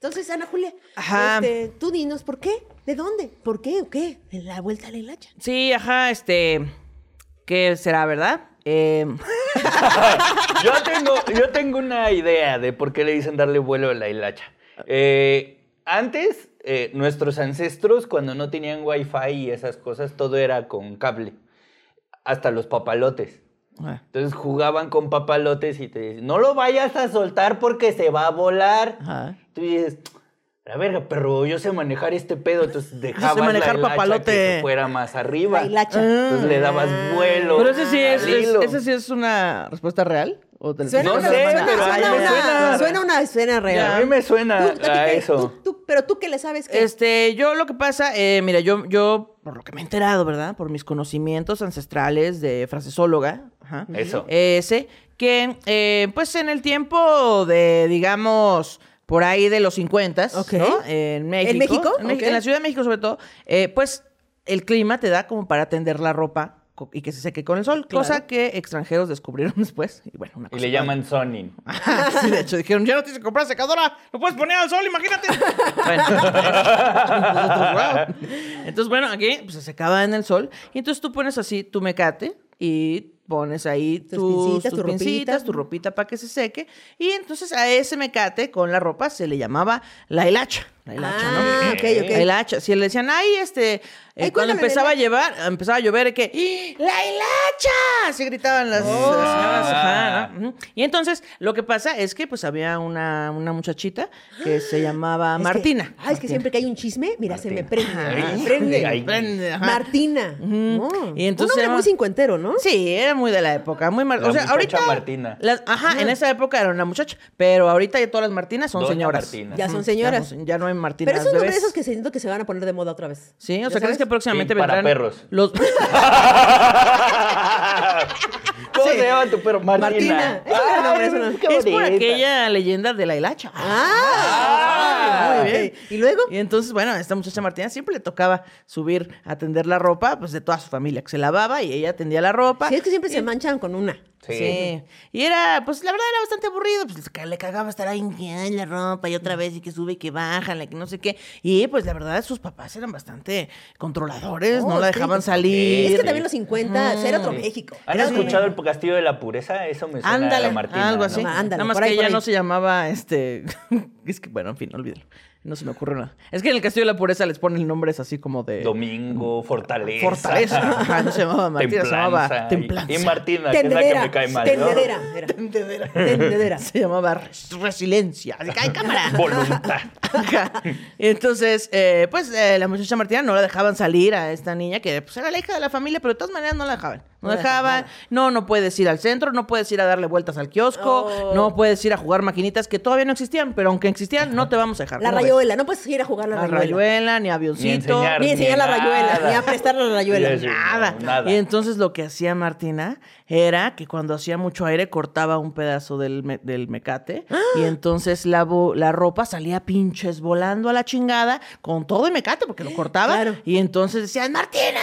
S1: Entonces, Ana Julia,
S2: Ajá.
S1: este, tú dinos, ¿por qué? ¿De dónde? ¿Por qué o qué? La vuelta a la hilacha.
S2: Sí, ajá, este. ¿Qué será, verdad? Eh,
S3: Yo tengo, yo tengo una idea de por qué le dicen darle vuelo a la hilacha. Eh, antes, eh, nuestros ancestros, cuando no tenían wifi y esas cosas, todo era con cable. Hasta los papalotes.
S2: Ah,
S3: Entonces jugaban con papalotes y te dicen, no lo vayas a soltar porque se va a volar.
S2: ajá.
S3: Tú dices, la verga, pero yo sé manejar este pedo. Entonces dejabas
S2: manejar
S3: la hilacha
S2: papalote.
S3: que se fuera más arriba.
S1: La hilacha.
S3: Entonces le dabas vuelo.
S2: Pero ese sí es, ese sí es una respuesta real. ¿O te-
S1: Suena
S3: No
S1: una,
S3: sé,
S1: suena,
S3: pero a
S1: suena
S3: mí me
S1: una,
S3: suena.
S1: suena una escena real.
S3: A mí me suena
S1: Tú, a ti
S3: a
S1: qué-
S3: eso.
S1: tú- tú- pero tú que le sabes que...
S2: Este, yo lo que pasa, eh, mira, yo, yo, por lo que me he enterado, ¿verdad? Por mis conocimientos ancestrales de frasesóloga, ajá,
S3: Eso.
S2: eh, sé que, eh, pues en el tiempo de, digamos, por ahí de los 50,
S1: Ok.
S2: ¿no? En México.
S1: ¿En México?
S2: En, la Ciudad de México, sobre todo, eh, pues el clima te da como para tender la ropa y que se seque con el sol,
S1: Claro.
S2: cosa que extranjeros descubrieron después. Y bueno, una
S3: Y
S2: cosa
S3: le llaman Sonin.
S2: Sí, de hecho, dijeron, ya no tienes que comprar secadora, lo puedes poner al sol, imagínate. bueno, wow. Entonces, bueno, aquí pues, se secaba en el sol. Y entonces tú pones así tu mecate y pones ahí
S1: Tus
S2: tus,
S1: pincitas,
S2: tus
S1: tu ropita.
S2: pincitas, tu ropita para que se seque. Y entonces a ese mecate con la ropa se le llamaba la hilacha. La hilacha,
S1: Ah,
S2: ¿no?
S1: ok, ok.
S2: La hilacha. Si le decían, ay, este, eh,
S1: Ay,
S2: cuando empezaba a llevar, empezaba a llover, que, ¡la hilacha! Así gritaban las, las señoras. ajá, ¿no? Ujú. Y entonces, lo que pasa es que, pues, había una, una muchachita que se llamaba
S1: Es que-
S2: Martina.
S1: ay, es que
S2: Martina.
S1: siempre que hay un chisme, mira, se me prende.
S3: Ajá.
S1: me
S3: Ay,
S1: prende.
S3: ay,
S2: Prende, ajá.
S1: Martina. Oh,
S2: Y entonces
S1: un
S2: se
S1: nombre muy cincuentero, ¿no?
S2: Sí, era muy de la época, muy mar...
S3: La
S2: o sea, ahorita
S3: Martina.
S2: las- ajá, en esa época era una muchacha, pero ahorita ya todas las Martinas son
S3: Doña
S2: señoras.
S3: Martina.
S1: Ya son señoras.
S2: Ya no, ya no hay Martinas
S1: Pero esos nombres
S2: bebés.
S1: esos que siento que se van a poner de moda otra vez.
S2: Sí, o
S1: ¿Ya
S2: sea, ¿crees
S1: sabes?
S2: que próximamente
S3: Sí, para
S2: vendrán
S3: perros.
S2: los
S3: ¿Cómo se llama tu perro? Martina.
S1: Martina. Es nombre, es
S2: por aquella leyenda de la hilacha.
S1: Ah,
S2: muy
S1: ok.
S2: bien.
S1: ¿Y luego?
S2: Y entonces, bueno, a esta muchacha Martina siempre le tocaba subir a tender la ropa, pues de toda su familia, que se lavaba y ella tendía la ropa.
S1: Sí, es que siempre se manchan con una.
S3: Sí.
S2: Sí. Y era, pues la verdad era bastante aburrido. Pues que le cagaba estar ahí en la ropa y otra vez y que sube y que baja, que no sé qué. Y pues la verdad sus papás eran bastante controladores, no
S1: Oh,
S2: la
S1: sí.
S2: dejaban salir.
S1: Es que también los 50, era otro México.
S3: ¿Han
S1: Era-
S3: escuchado el castillo de la pureza? Eso me suena
S2: Ándale,
S3: a la Martina.
S2: algo
S3: ¿no?
S2: así.
S1: No, ándale,
S2: Nada más que
S1: ahí,
S2: ella
S1: ahí.
S2: no se llamaba este. es que, bueno, en fin, olvídelo. No se me ocurre nada. Es que en el Castillo de la Pureza les ponen nombres así como de.
S3: Domingo, Fortaleza.
S2: Fortaleza. Ajá, no se llamaba Martina, se llamaba
S3: Templanza. Y, y Martina, que es la que
S1: Tendedera.
S3: me cae mal. ¿no?
S1: Tendedera. era.
S2: Tendedera.
S1: Tendedera.
S2: Se llamaba Res- Resiliencia. Así que, ¡ay, cámara!
S3: Voluntad.
S2: Ajá. Entonces, eh, pues eh, la muchacha Martina no la dejaban salir a esta niña que pues, era la hija de la familia, pero de todas maneras no la dejaban. No,
S1: No
S2: dejaban, no, no puedes ir al centro, no puedes ir a darle vueltas al kiosco,
S1: Oh.
S2: no puedes ir a jugar maquinitas que todavía no existían, pero aunque existían, no te vamos a dejar.
S1: La rayuela. No puedes ir a jugar la
S2: La
S1: rayuela.
S2: rayuela, ni avioncito.
S3: enseñar.
S1: Ni enseñar la
S3: Ni
S1: rayuela,
S3: nada.
S1: ni a prestar la rayuela.
S3: Sí, sí.
S2: Nada.
S3: No, nada.
S2: Y entonces lo que hacía Martina era que cuando hacía mucho aire cortaba un pedazo del, me- del mecate y entonces la, bo- la ropa salía pinches volando a la chingada con todo el mecate porque lo cortaba.
S1: Claro.
S2: Y entonces decían, Martina,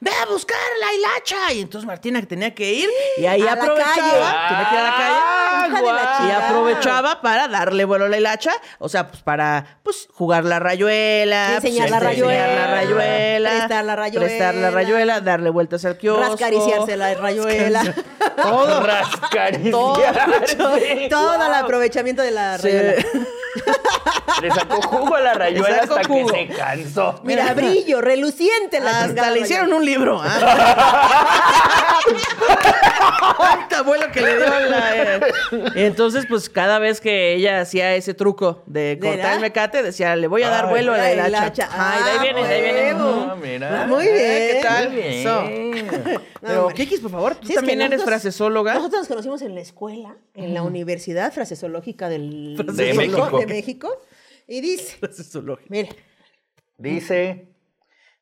S2: ve a buscar la hilacha. Y entonces Martina que tenía que ir y ahí
S1: A la
S2: aprovechaba.
S1: calle.
S2: Tenía que ir a la calle.
S3: Ah,
S1: la.
S2: Y aprovechaba para darle vuelo a la hilacha, o sea, pues para pues jugar la rayuela,
S1: Enseñar
S2: pues,
S1: la
S2: enseñar
S1: rayuela,
S2: la rayuela,
S1: prestar la rayuela.
S2: prestar la rayuela, darle vueltas al kiosco,
S1: Rascariciarse la rayuela.
S2: todo.
S3: Rascariciarse.
S1: Todo el
S3: Guau.
S1: aprovechamiento de la
S2: Sí.
S1: rayuela.
S3: Le sacó jugo a la rayuela hasta
S2: jugo.
S3: que se cansó.
S1: Mira, brillo, reluciente la
S2: Hasta le hicieron un libro. ¿ah? Este abuelo que le dio la. eh. Entonces, pues cada vez que ella hacía ese truco de
S1: ¿De
S2: cortar el mecate, decía, le voy a dar
S3: Ay,
S2: vuelo a la hilacha.
S1: hilacha.
S2: Ay, de ahí
S1: Ah,
S2: viene, de ahí viene.
S3: Ah, mira.
S1: Muy bien.
S2: ¿Qué tal?
S3: Muy bien.
S2: Eso. Pero,
S1: hombre.
S2: Kikis, por favor, tú
S1: Sí, es que
S2: también eres
S1: nosotros-
S2: frasesóloga.
S1: Nosotros nos conocimos en la escuela, en la Universidad Frasesológica del,
S2: De
S3: México.
S1: de México. Y dice,
S2: Frasesóloga.
S1: mire,
S3: Dice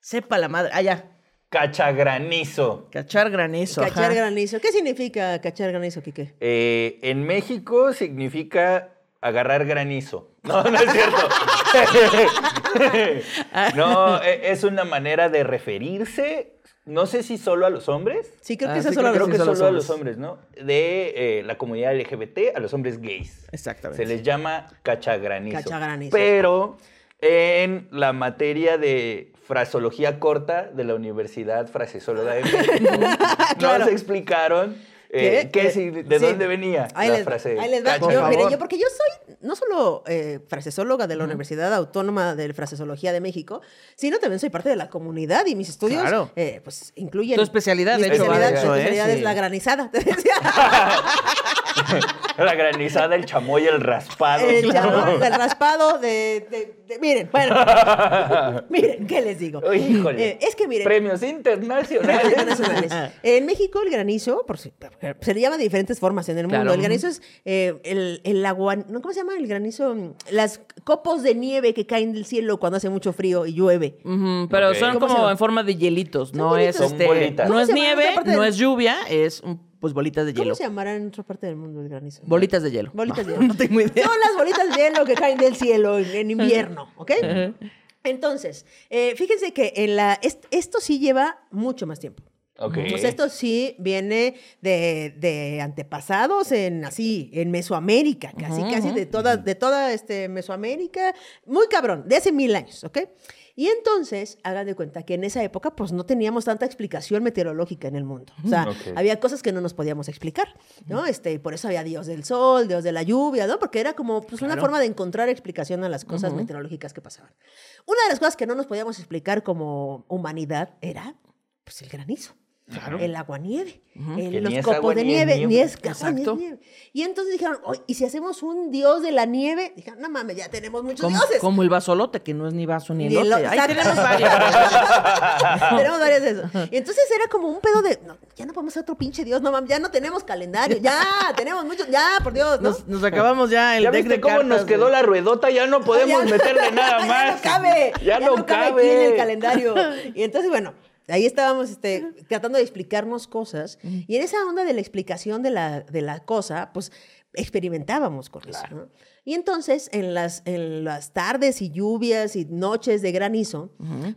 S2: Sepa la madre. Ah, ya.
S3: Cachagranizo.
S2: Cachar granizo.
S1: cachar
S2: ajá.
S1: granizo. ¿Qué significa cachar granizo, Quique?
S3: Eh, en México significa agarrar granizo. No, no es cierto. no, e- es una manera de referirse, no sé si solo a los hombres.
S1: Sí, creo
S2: Ah,
S1: que esa
S2: sí,
S1: solo
S3: Creo que solo
S2: los
S3: a los hombres, ¿no? De eh, la comunidad LGBT a los hombres gays.
S2: Exactamente.
S3: Se les llama cachagranizo.
S1: Cachagranizo.
S3: Pero en la materia de fraseología corta de la Universidad Frasesóloga de México,
S1: Claro.
S3: nos explicaron eh,
S1: ¿Qué?
S3: qué de
S1: sí.
S3: dónde venía
S1: Ahí
S3: la
S1: les,
S3: frase.
S1: ahí les va. Yo, mire, yo, porque yo soy no solo eh, frasesóloga de la Universidad Autónoma de Frasesología de México, sino también soy parte de la comunidad y mis estudios
S2: Claro.
S1: eh, pues incluyen.
S2: Tu especialidad,
S1: mi
S2: de hecho,
S3: va de
S1: especialidad,
S3: eso,
S1: mi
S2: ¿eh?
S1: especialidad
S2: Sí.
S1: es la granizada. te decía.
S3: la granizada, el chamoy, el raspado.
S1: El, chamoy, el raspado de, de- de- Miren, bueno. miren, ¿qué les digo?
S3: Uy, híjole.
S1: Eh, es que miren.
S3: Premios internacionales.
S1: internacionales. En México el granizo, por si- se le llama de diferentes formas en el mundo.
S2: Claro.
S1: El granizo es eh, el, el agua, ¿no? ¿cómo se llama el granizo? Las copos de nieve que caen del cielo cuando hace mucho frío y llueve.
S2: Pero son
S1: ¿Cómo se
S2: como en forma de hielitos, no es este, no
S1: ¿Cómo
S2: es nieve, no es lluvia, es un- pues bolitas de
S1: ¿Cómo
S2: hielo.
S1: se llamará en otra parte del mundo el granizo?
S2: Bolitas de hielo.
S1: Bolitas de hielo.
S2: No tengo idea.
S1: Son las bolitas de hielo que caen del cielo en, en invierno, ¿ok? Entonces, eh, fíjense que en la, est- esto sí lleva mucho más tiempo.
S3: Ok.
S1: O sea, esto sí viene de, de antepasados en así, en Mesoamérica, casi, casi de toda, de toda este, Mesoamérica, muy cabrón, de hace mil años, ¿ok? Y entonces, hagan de cuenta que en esa época, pues no teníamos tanta explicación meteorológica en el mundo. O sea, había cosas que no nos podíamos explicar, ¿no? Este, por eso había Dios del sol, Dios de la lluvia, ¿no? Porque era como pues, una forma de encontrar explicación a las cosas meteorológicas que pasaban. Una de las cosas que no nos podíamos explicar como humanidad era, pues, el granizo. El aguanieve, el-
S3: Que
S1: los copos
S3: agua
S1: de
S3: ni es
S1: nieve,
S3: nieve.
S1: ni es agua, ni es nieve. Y entonces dijeron, "Oye, ¿y si hacemos un dios de la nieve? Dijeron, no mames, ya tenemos muchos
S2: Como,
S1: dioses.
S2: como el vasolote, que no es ni vaso ni
S1: Ni el-
S2: elote. Ahí tenemos varios.
S1: Tenemos varias de esos. Y entonces era como un pedo de, no, ya no podemos ser otro pinche dios, no mames, ya no tenemos calendario, ya, tenemos muchos, ya, por Dios, ¿no?
S2: Nos, nos acabamos ya el
S3: ¿Ya
S2: deck
S3: viste
S2: de
S3: cómo
S2: cartas.
S3: nos quedó
S2: de-
S3: la ruedota? Ya no podemos
S1: Ya-
S3: meterle nada
S1: ya
S3: más.
S1: no cabe,
S3: Ya, no, cabe.
S1: aquí en el calendario. Y entonces, bueno, ahí estábamos este, tratando de explicarnos cosas. Y en esa onda de la explicación de la, de la cosa, pues experimentábamos con eso. ¿no? Y entonces, en las, en las tardes y lluvias y noches de granizo,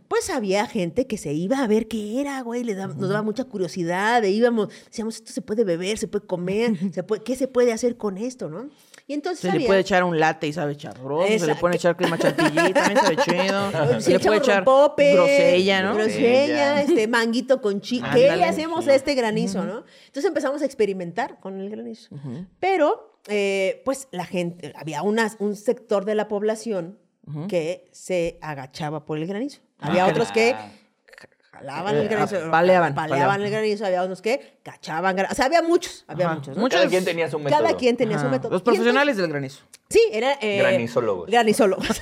S1: pues había gente que se iba a ver qué era, güey, le daba- nos daba mucha curiosidad, e íbamos, decíamos, esto se puede beber, se puede comer, se puede, ¿qué se puede hacer con esto, no? Y entonces
S2: Se le
S1: había-
S2: puede echar un latte y sabe echabroso. Se le puede echar crema chantilly, también sabe chido.
S1: Si
S2: Se le puede echar
S1: rompope,
S2: grosella, ¿no?
S1: Grosella, este manguito con chi. ¿Qué le hacemos a este granizo, no? Entonces empezamos a experimentar con el granizo. Pero, eh, pues la gente, había una- un sector de la población que se agachaba por el granizo. Había
S2: Ah,
S1: otros que jalaban el
S2: Eh,
S1: granizo,
S2: paleaban,
S1: paleaban
S2: paleaban.
S1: el granizo, había unos que cachaban granizo. O sea, había muchos, había
S2: Ajá.
S1: muchos. ¿no?
S2: Muchos-
S3: Cada quien tenía su método.
S1: Cada quien tenía su método.
S2: Los profesionales del granizo.
S1: sí, era... eh,
S3: Granizólogos.
S1: Granizólogos.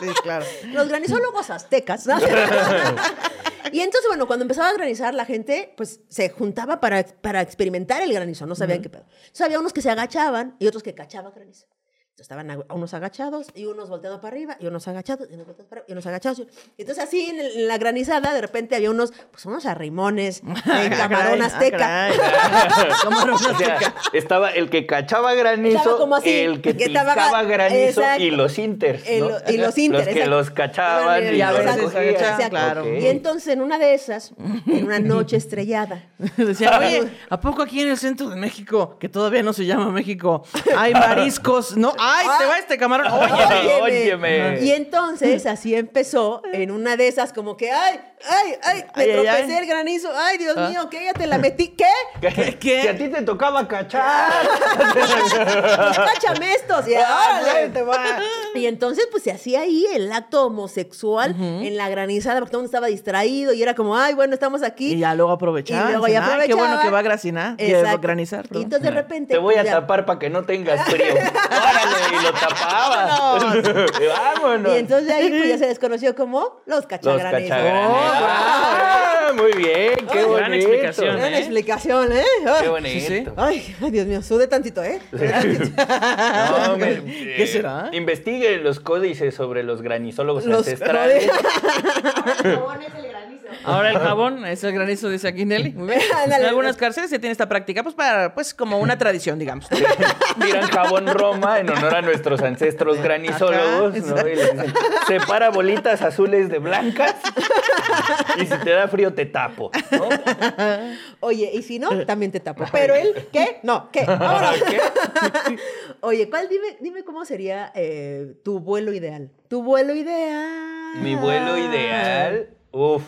S2: Sí, claro.
S1: Los granizólogos aztecas. ¿no? y entonces, bueno, cuando empezaba a granizar, la gente pues se juntaba para, para experimentar el granizo, no sabían qué pedo. Entonces había unos que se agachaban y otros que cachaban granizo. Estaban unos agachados y unos volteados para arriba y unos agachados y unos volteados para arriba y unos agachados. Y entonces así en, el- en la granizada de repente había unos, pues unos arrimones en camarón
S2: Ah,
S1: azteca.
S2: Camarón
S3: O sea,
S2: azteca.
S3: estaba el que cachaba granizo,
S1: como así,
S3: el que
S1: que estaba
S3: granizo
S1: Exacto.
S3: y los inters,
S1: y los inter,
S3: Los que los cachaban y,
S2: Y
S3: los
S2: agachaban, claro.
S1: Y entonces en una de esas, en una noche estrellada,
S2: Decía, oye, ¿a poco aquí en el centro de México, que todavía no se llama México, hay mariscos? No, ¡ay, se va este camarón! Oye,
S3: Óyeme.
S1: Y entonces así empezó en una de esas como que, ay, ay, ay, me
S2: Ay,
S1: tropecé
S2: ay.
S1: el granizo, ay, Dios
S2: Ah.
S1: mío, que ya te la metí, ¿qué?
S2: ¿Qué?
S3: que a ti te tocaba cachar.
S1: Pues cáchame estos, y órale.
S3: te va.
S1: Y entonces pues se hacía ahí el acto homosexual en la granizada porque todo el mundo estaba distraído y era como, ay, bueno, estamos aquí.
S2: Y ya luego aprovechaban.
S1: Y luego ya
S2: "Ay, qué bueno que
S1: aprovechaban".
S2: va a gracinar, que va a
S1: Exacto.
S2: granizar.
S1: Y entonces de repente...
S3: Te voy a
S1: pues, ya-
S3: tapar para que no tengas frío. Órale, y lo tapaba. Y Vámonos.
S1: Y entonces de ahí pues ya se les conoció como los
S3: los
S1: cachagranizos.
S3: Ah, muy bien, qué
S2: Gran
S3: bonito.
S2: explicación,
S1: Gran
S2: ¿eh?
S1: explicación, ¿eh?
S3: Qué
S1: Ay,
S3: bonito.
S2: sí.
S1: Ay, ay, Dios mío, sude tantito, ¿eh? Sude tantito.
S3: No, me-
S2: ¿Qué
S3: eh,
S2: será?
S3: Investigue los códices sobre los granizólogos
S1: Los-
S3: ancestrales.
S2: Ahora el jabón es el granizo, dice aquí Nelly. Muy bien.
S1: Ándale.
S2: En algunas cárceles se tiene esta práctica, pues para, pues como una tradición, digamos.
S3: Tiran jabón Roma en honor a nuestros ancestros granizólogos, ¿no? Y les dicen, separa bolitas azules de blancas y si te da frío te tapo, ¿no?
S1: Oye, y si no, también te tapo. Pero él, ¿qué? No, ¿qué? Vámonos.
S3: ¿Qué?
S1: Oye, ¿cuál? Dime, dime cómo sería eh, tu vuelo ideal. Tu vuelo ideal.
S3: Mi vuelo ideal, uf.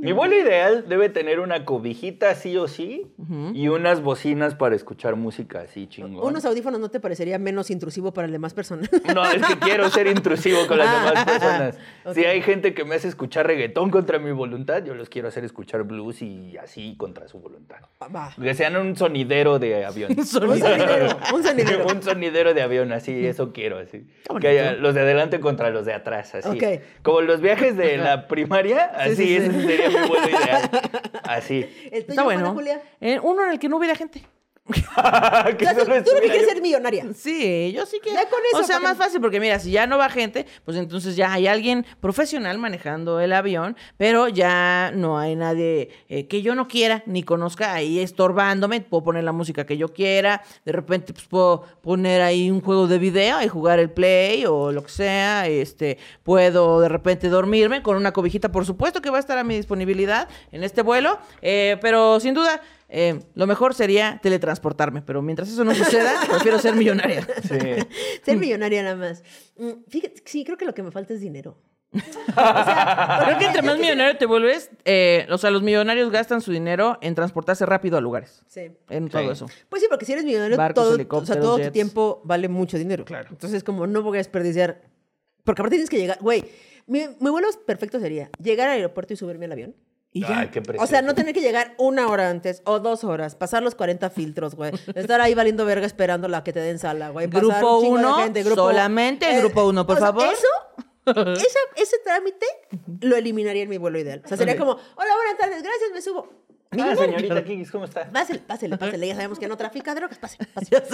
S3: Mi vuelo ideal debe tener una cobijita sí o sí y unas bocinas para escuchar música así chingón.
S1: Unos audífonos no te parecería menos intrusivo para las demás personas.
S3: No, es que quiero ser intrusivo con las
S1: Ah,
S3: demás personas.
S1: ok.
S3: Si hay gente que me hace escuchar reggaetón contra mi voluntad, yo los quiero hacer escuchar blues y así contra su voluntad.
S1: Va.
S3: Que sean un sonidero de avión.
S1: Un sonidero. Un sonidero.
S3: un sonidero de avión, así, eso quiero, así.
S2: bonito.
S3: Que haya los de adelante contra los de atrás, así. Como los viajes de la primaria, así,
S2: sí, sí.
S3: ese sería mi vuelo ideal. Así.
S1: El tuyo,
S2: Está bueno.
S1: Julia.
S2: Eh, uno en el que no hubiera gente.
S3: Que
S1: tú,
S3: solo
S1: tú que quieres ser millonaria.
S2: Sí, yo sí que.
S1: Ya con eso,
S2: O sea,
S1: ¿para
S2: más fácil, porque mira, si ya no va gente, pues entonces ya hay alguien profesional manejando el avión, pero ya no hay nadie eh, que yo no quiera ni conozca ahí estorbándome. Puedo poner la música que yo quiera. De repente, pues puedo poner ahí un juego de video y jugar el play o lo que sea. Este, puedo de repente dormirme con una cobijita, por supuesto que va a estar a mi disponibilidad en este vuelo, eh, pero sin duda. Eh, lo mejor sería teletransportarme, pero mientras eso no suceda, prefiero ser millonaria.
S3: Sí.
S1: Ser millonaria nada más. Mm, Fíjate, sí, creo que lo que me falta es dinero.
S2: Creo que entre más millonario te vuelves, eh, o sea, los millonarios gastan su dinero en transportarse rápido a lugares.
S1: Sí.
S2: En todo eso.
S1: Pues sí, porque si eres millonario,
S2: Barcos,
S1: todo, o sea, todo tu tiempo vale mucho dinero.
S2: Claro.
S1: Entonces, como no voy a desperdiciar. Porque aparte tienes que llegar. Güey, mi, mi vuelo perfecto sería llegar al aeropuerto y subirme al avión.
S2: Y ya.
S3: Ay, qué
S1: O sea, no tener que llegar una hora antes o dos horas, pasar los 40 filtros, güey. Estar ahí valiendo verga esperando la que te den sala, güey.
S2: Grupo
S1: un chingo de
S2: uno,
S1: gente, grupo-
S2: solamente el grupo uno, por
S1: o sea,
S2: favor.
S1: Eso, esa- ese trámite lo eliminaría en mi vuelo ideal. O sea, sería como, hola, buenas tardes, gracias, me subo. Millonario.
S3: señorita Kikis, ¿cómo está?
S1: Pásele, pásele, pásele. Ya sabemos que no trafica drogas. Pásele, pásele.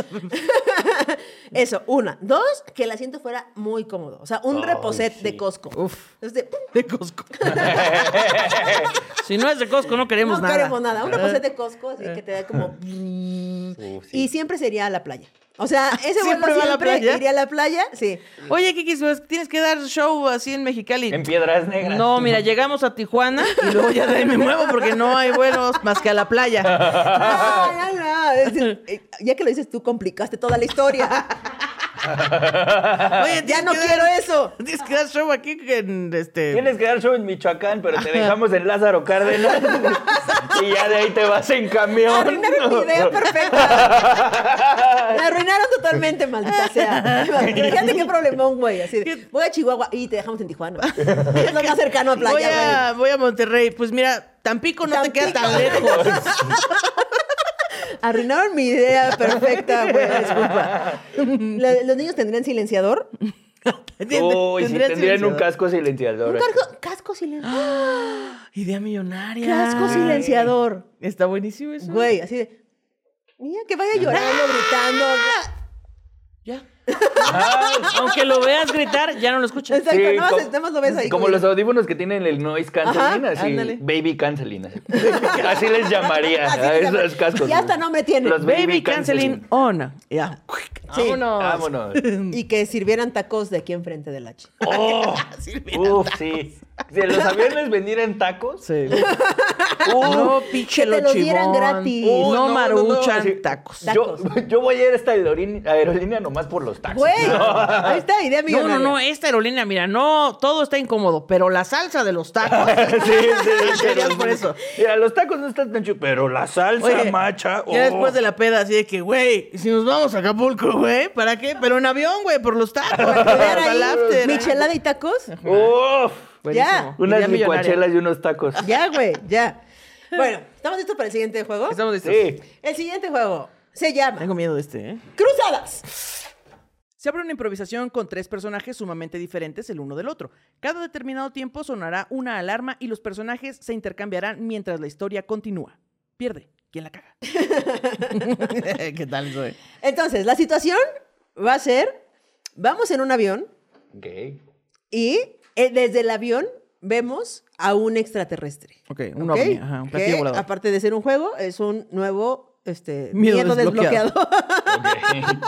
S1: Eso, una. Dos, que el asiento fuera muy cómodo. O sea, un
S3: Ay,
S1: reposet
S3: sí.
S1: de Costco.
S2: Uf.
S1: ¡pum!
S2: De Costco. si no es de Costco, no queremos
S1: no
S2: nada.
S1: queremos nada. Un reposet de Costco, así que te da como...
S3: Sí.
S1: Y siempre sería a la playa. O sea, ese
S2: ¿Siempre
S1: vuelo
S2: va a la
S1: siempre
S2: playa?
S1: iría a la playa. Sí.
S2: Oye, pues, tienes que dar show así en Mexicali.
S3: En Piedras Negras.
S2: No, mira, llegamos a Tijuana y luego ya de ahí me muevo porque no hay vuelos más que a la playa.
S1: No, no, no. Es decir, eh, Ya que lo dices tú, complicaste toda la historia.
S2: Oye,
S1: ya no
S2: que
S1: quiero
S2: dar-
S1: eso.
S2: Tienes que dar show aquí en este.
S3: Tienes que dar show en Michoacán, pero te dejamos en Lázaro Cárdenas y ya de ahí te vas en camión.
S1: Arruinaron mi idea perfecta. Me arruinaron totalmente, maldita sea. Imagínate qué problemón, güey. Así de, voy a Chihuahua y te dejamos en Tijuana. Es lo más cercano a playa,
S2: voy,
S1: güey.
S2: a, voy a Monterrey. Pues mira, Tampico no te queda tan lejos.
S1: Arruinaron mi idea perfecta, güey. Disculpa. ¿Los niños tendrían silenciador?
S3: Uy, sí,
S2: Tendría
S3: tendrían un casco silenciador.
S1: Un casco, casco silenciador.
S2: Idea millonaria.
S1: Casco silenciador.
S2: Está buenísimo eso.
S1: Güey, así de. Mira, que vaya llorando, gritando.
S2: Ya. Aunque lo veas gritar, ya no lo escuchas.
S1: Exacto,
S3: Sí,
S1: no,
S3: como-
S1: lo ves ahí.
S3: Como los audífonos que tienen el noise canceling,
S1: Ajá,
S3: así,
S2: ándale.
S3: baby canceling. Así, Así les llamaría
S1: Así
S3: a esos cascos.
S1: Y hasta nombre tiene.
S3: Los
S2: Baby canceling on. Ya.
S1: Sí.
S2: Vámonos.
S3: Vámonos.
S1: Y que sirvieran tacos de aquí enfrente del H.
S3: Oh, uf, sí. Si en los aviones vendieran tacos,
S2: Sí.
S3: uf,
S2: No, pinche
S1: Que te los dieran gratis.
S2: No,
S3: Uy, no, no, no,
S2: maruchan
S3: así.
S2: tacos.
S3: Yo,
S1: Tacos.
S3: yo voy a ir a esta aerolínea, nomás por los tacos.
S1: Güey, ahí está, idea
S2: No,
S1: millonaria.
S2: no, no, esta aerolínea, mira, no, todo está incómodo, pero la salsa de los tacos.
S3: Sí, sí, pero-
S2: por eso.
S3: Mira, los tacos no están tan chulos, pero la salsa
S2: Oye,
S3: macha.
S2: Ya
S3: oh.
S2: después de la peda, así de que, güey, si nos vamos a Acapulco, güey, ¿para qué? Pero en avión, güey, por los tacos.
S1: Para ahí michelada y tacos.
S3: Uf,
S1: Ya.
S3: unas licuachelas y unos tacos.
S1: Ya, güey, ya. Bueno, ¿estamos listos para el siguiente juego?
S2: Estamos listos.
S3: Sí.
S1: El siguiente juego se llama
S2: Tengo miedo de este, ¿eh?
S1: Cruzadas.
S2: Se abre una improvisación con tres personajes sumamente diferentes el uno del otro. Cada determinado tiempo sonará una alarma y los personajes se intercambiarán mientras la historia continúa. Pierde. ¿Quién la caga? ¿Qué tal eso? eh?
S1: Entonces, la situación va a ser, vamos en un avión
S3: Ok.
S1: y desde el avión vemos a un extraterrestre.
S2: Ok, un
S1: ¿ok?
S2: ovni, ajá, un platillo
S1: Que,
S2: volador.
S1: aparte de ser un juego, es un nuevo este,
S2: Miedo
S1: miedo,
S2: desbloqueado.
S1: desbloqueado.
S3: Ok.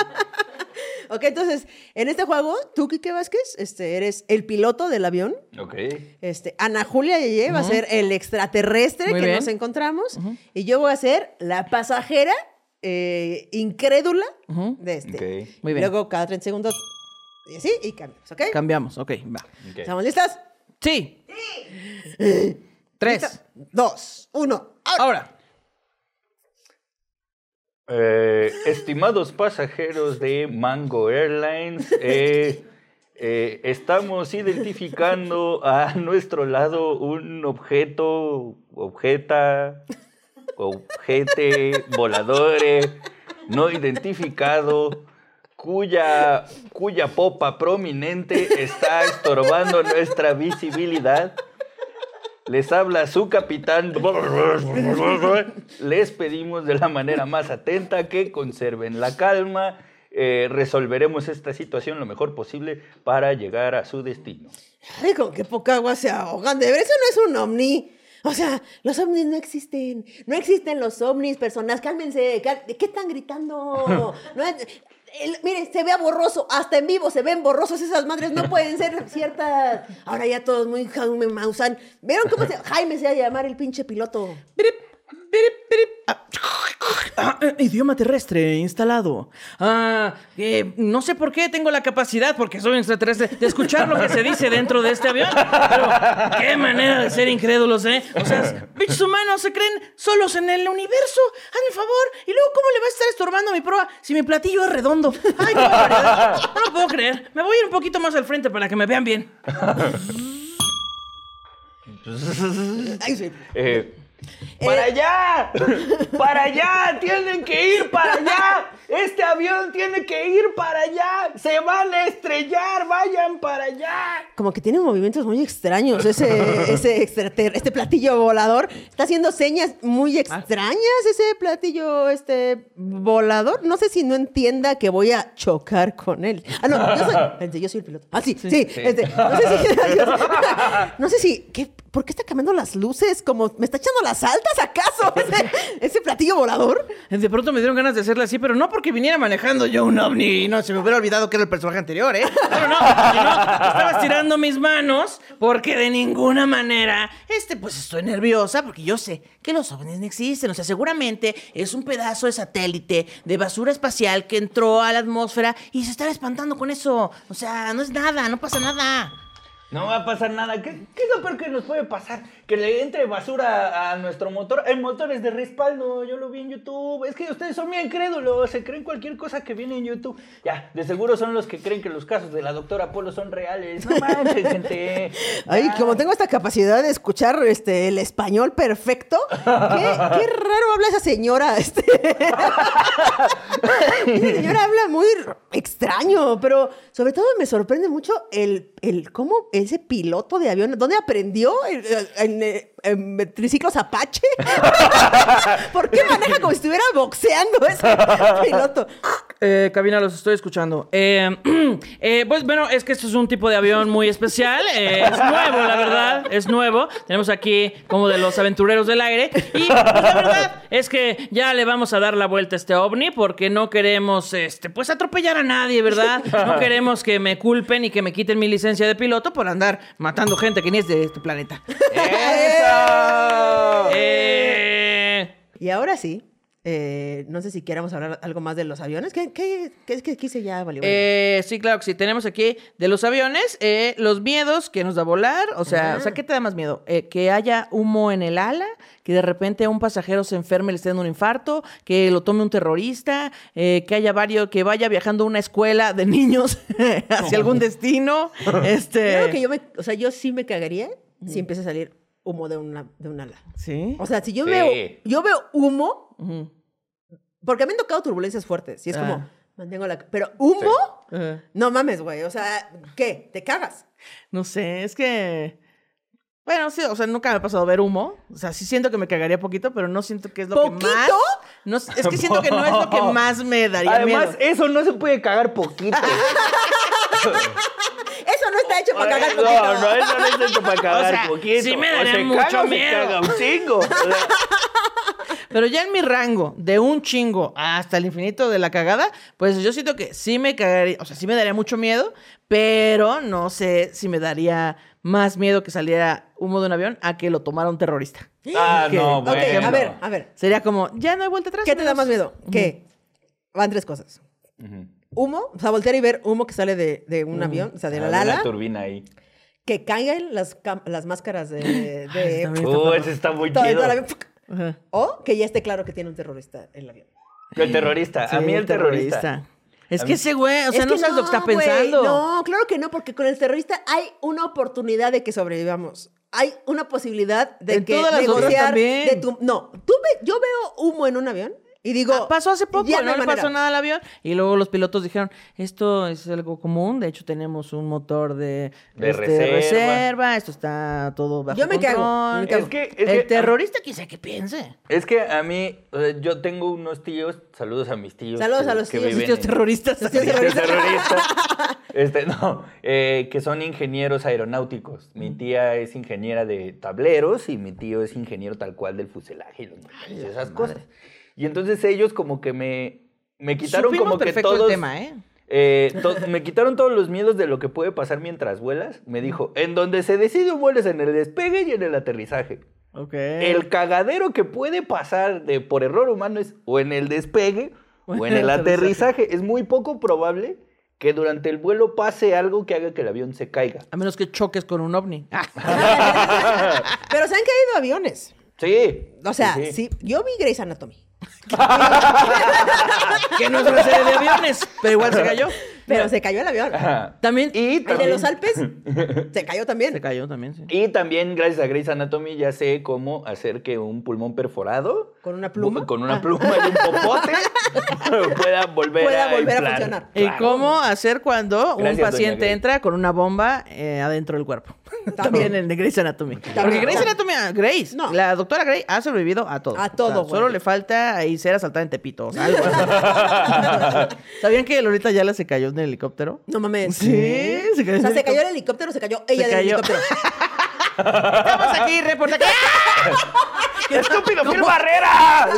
S1: ok, entonces, en este juego, tú, Kike Vázquez, este, eres el piloto del avión.
S3: Ok.
S1: Este, Ana Julia Yeye va a ser el extraterrestre
S2: Muy
S1: que
S2: bien.
S1: nos encontramos. Y yo voy a ser la pasajera eh, incrédula de este.
S3: Ok.
S2: Muy bien.
S1: Luego, cada 30 segundos, y así, y cambiamos, ¿ok?
S2: Cambiamos, ok, va.
S1: ¿Estamos listas?
S2: Sí. Tres.
S1: Lista. Dos, uno, ahora.
S2: Ahora.
S3: Eh, estimados pasajeros de Mango Airlines, eh, eh, estamos identificando a nuestro lado un objeto, objeta, objete, voladores, no identificado, cuya, cuya popa prominente está estorbando nuestra visibilidad. Les habla su capitán. Les pedimos de la manera más atenta que conserven la calma. Eh, resolveremos esta situación lo mejor posible para llegar a su destino.
S1: Ay, con qué poca agua se ahogan. De ver, eso no es un ovni. O sea, los ovnis no existen. No existen los ovnis, personas. Cálmense. cal- ¿De qué están gritando? No es- el- miren, se ve borroso. Hasta en vivo se ven borrosos esas madres. No pueden ser ciertas. Ahora ya todos muy Jaime Maussan. ¿Vieron cómo se, Jaime se va a llamar el pinche piloto?
S2: Ah, idioma terrestre instalado. Ah, eh, no sé por qué tengo la capacidad, porque soy un extraterrestre, de escuchar lo que se dice dentro de este avión. Pero qué manera de ser incrédulos, ¿eh? O sea, bichos humanos se creen solos en el universo. Hazme favor. Y luego, ¿cómo le va a estar estorbando mi prueba si mi platillo es redondo? Ay, qué barbaridad. No lo puedo creer. Me voy a ir un poquito más al frente para que me vean bien.
S1: Ay, sí.
S3: Eh, ¡Para allá! ¡Para allá! ¡Tienen que ir para allá! ¡Este avión tiene que ir para allá! ¡Se van a estrellar! ¡Vayan para allá!
S1: Como que tiene movimientos muy extraños ese, ese extrater- este platillo volador. Está haciendo señas muy extrañas ese platillo este volador. No sé si no entienda que voy a chocar con él. Ah, no, yo soy, yo soy el piloto. Ah, sí, sí. este, no sé si... no sé si... ¿qué, ¿Por qué está cambiando las luces? Como, ¿Me está echando las altas acaso? Ese, ese platillo volador.
S2: De pronto me dieron ganas de hacerle así, pero no porque viniera manejando yo un ovni. No, se me hubiera olvidado que era el personaje anterior, ¿eh? Pero no, sino estaba estirando mis manos porque de ninguna manera, este, pues estoy nerviosa porque yo sé que los ovnis no existen. O sea, seguramente es un pedazo de satélite de basura espacial que entró a la atmósfera y se está espantando con eso. O sea, no es nada, no pasa nada.
S3: No va a pasar nada. ¿Qué, qué es lo peor que nos puede pasar? Que le entre basura a nuestro motor. El motor es de respaldo. Yo lo vi en YouTube. Es que ustedes son bien crédulos. Se creen cualquier cosa que viene en YouTube. Ya, de seguro son los que creen que los casos de la doctora Polo son reales. No manches, gente.
S1: Ay, como tengo esta capacidad de escuchar este, el español perfecto, qué, qué raro habla esa señora. Este. esa señora habla muy extraño, pero sobre todo me sorprende mucho el, el cómo ese piloto de avión, ¿dónde aprendió? ¿En, en- triciclos Apache? ¿Por qué maneja como si estuviera boxeando ese piloto?
S2: Eh, cabina, los estoy escuchando. Eh, eh, pues bueno, es que esto es un tipo de avión muy especial. eh, es nuevo, la verdad. Es nuevo. Tenemos aquí como de los aventureros del aire. Y pues, la verdad es que ya le vamos a dar la vuelta a este ovni porque no queremos, este, pues atropellar a nadie, ¿verdad? No queremos que me culpen y que me quiten mi licencia de piloto por andar matando gente que ni es de este planeta.
S3: ¡Eso!
S2: Eh,
S1: Y ahora sí, eh, no sé si queramos hablar algo más de los aviones. ¿Qué, qué, qué es que quise ya, valió?
S2: Eh, sí, claro que sí. Tenemos aquí de los aviones, eh, los miedos que nos da volar. O sea, o sea, ¿qué te da más miedo? Eh, que haya humo en el ala, que de repente un pasajero se enferme y le esté dando un infarto, que lo tome un terrorista, eh, que haya varios, que vaya viajando a una escuela de niños hacia algún destino. Este.
S1: Creo que yo me, o sea, yo sí me cagaría si empieza a salir humo de una, de un ala.
S2: Sí.
S1: O sea, si yo
S3: Sí.
S1: veo, yo veo humo,
S2: Ujú.
S1: porque me han tocado turbulencias fuertes, y es
S2: Ah.
S1: como, mantengo la, pero humo, no mames, güey, o sea, ¿qué? ¿Te cagas?
S2: No sé, es que. Bueno, sí, o sea, nunca me ha pasado ver humo. O sea, sí siento que me cagaría poquito, pero no siento que es lo que
S1: ¿Poquito?
S2: más. No, es que siento que no es lo que más me daría
S3: Además,
S2: miedo.
S3: eso no se puede cagar poquito.
S1: Eso no está hecho para cagar
S3: no,
S1: poquito.
S3: no, eso no es hecho para cagar
S2: O sea,
S3: poquito.
S2: sí me
S3: O
S2: daría
S3: se
S2: mucho
S3: caga o se
S2: miedo.
S3: caga un chingo. O sea,
S2: Pero ya en mi rango, de un chingo hasta el infinito de la cagada, pues yo siento que sí me cagaría, o sea, sí me daría mucho miedo, pero no sé si me daría más miedo que saliera humo de un avión a que lo tomara un terrorista.
S3: Ah, no,
S1: Ok,
S3: bueno.
S1: a ver, a ver,
S2: Sería como, ya no hay vuelta atrás.
S1: ¿qué te da más miedo? ¿Qué? Van tres cosas. Humo, o sea, voltear y ver humo que sale de, de un avión, o sea, de la
S3: Ah, de
S1: lala,
S3: Una turbina ahí.
S1: que caigan las, las máscaras de... de
S2: está.
S3: Uh, ese está muy chido.
S2: Ajá.
S1: o que ya esté claro que tiene un terrorista en el avión.
S3: El terrorista. a mí el terrorista.
S2: Es
S3: A
S2: que
S3: mí-
S2: ese güey, o sea,
S1: Es
S2: no sabes lo que está
S1: güey,
S2: pensando.
S1: no, claro que no, porque con el terrorista hay una oportunidad de que sobrevivamos. Hay una posibilidad de
S2: En
S1: que
S2: todas las otras
S1: negociar
S2: también.
S1: de tu. No, tú ve- yo veo humo en un avión y digo.
S2: Ah, pasó hace poco,
S1: ya
S2: no, le pasó nada al avión. Y luego los pilotos dijeron, esto es algo común, de hecho tenemos un motor de,
S3: De
S2: este,
S3: reserva.
S2: reserva, esto está todo bajo
S1: Yo me cago,
S2: control".
S1: me cago.
S3: Es que, es
S2: El
S3: que-
S2: terrorista quizá que piense.
S3: Es que a mí, o sea, yo tengo unos tíos, saludos a mis tíos.
S1: Saludos
S3: que-
S1: a los
S3: que
S1: tíos,
S2: Tíos
S3: en-
S2: terroristas.
S1: Tíos terroristas.
S3: terroristas. Este, no, eh, que son ingenieros aeronáuticos. Mi tía es ingeniera de tableros y mi tío es ingeniero tal cual del fuselaje y los motores y esas cosas. Y entonces ellos como que me, me quitaron
S2: Supimos
S3: como que todos...
S2: el tema, ¿eh?
S3: Eh, to- me quitaron todos los miedos de lo que puede pasar mientras vuelas. Me dijo, en donde se decide un vuelo es en el despegue y en el aterrizaje.
S2: Ok.
S3: El cagadero que puede pasar de, por error humano es o en el despegue o en el aterrizaje. Es muy poco probable que durante el vuelo pase algo que haga que el avión se caiga.
S2: A menos que choques con un ovni. Ah,
S1: Pero se han caído aviones.
S3: Sí.
S1: O sea,
S3: sí,
S1: sí, yo vi Grey's Anatomy.
S2: que no es una serie de aviones, pero igual se cayó.
S1: Pero se cayó el avión.
S3: Ajá.
S2: También.
S3: Y
S1: El de los Alpes se cayó también.
S2: Se cayó también, sí.
S3: Y también, gracias a Grey's Anatomy, ya sé cómo hacer que un pulmón perforado.
S1: ¿Con una pluma?
S3: Con una
S1: Ah.
S3: pluma y un popote pueda volver,
S1: Pueda
S3: a,
S1: volver a funcionar.
S2: ¿Y
S3: Claro.
S2: cómo hacer cuando un
S3: Gracias,
S2: paciente entra con una bomba eh, adentro del cuerpo? También en Grey's Anatomy. Porque Grey's Anatomy, ah, Grace,
S1: No.
S2: la doctora Grey ha sobrevivido a todo.
S1: A todo, güey.
S2: Solo le falta ahí ser asaltada en Tepito. o sea, algo así. ¿Sabían que Lolita Yala se cayó en el helicóptero?
S1: No mames.
S2: Sí, se cayó
S1: O sea,
S2: en
S1: se cayó el helicóptero, se cayó ella
S2: Se
S1: del
S2: cayó.
S1: helicóptero.
S2: Estamos aquí, reporta que...
S3: ¡Estúpido, Phil Barrera!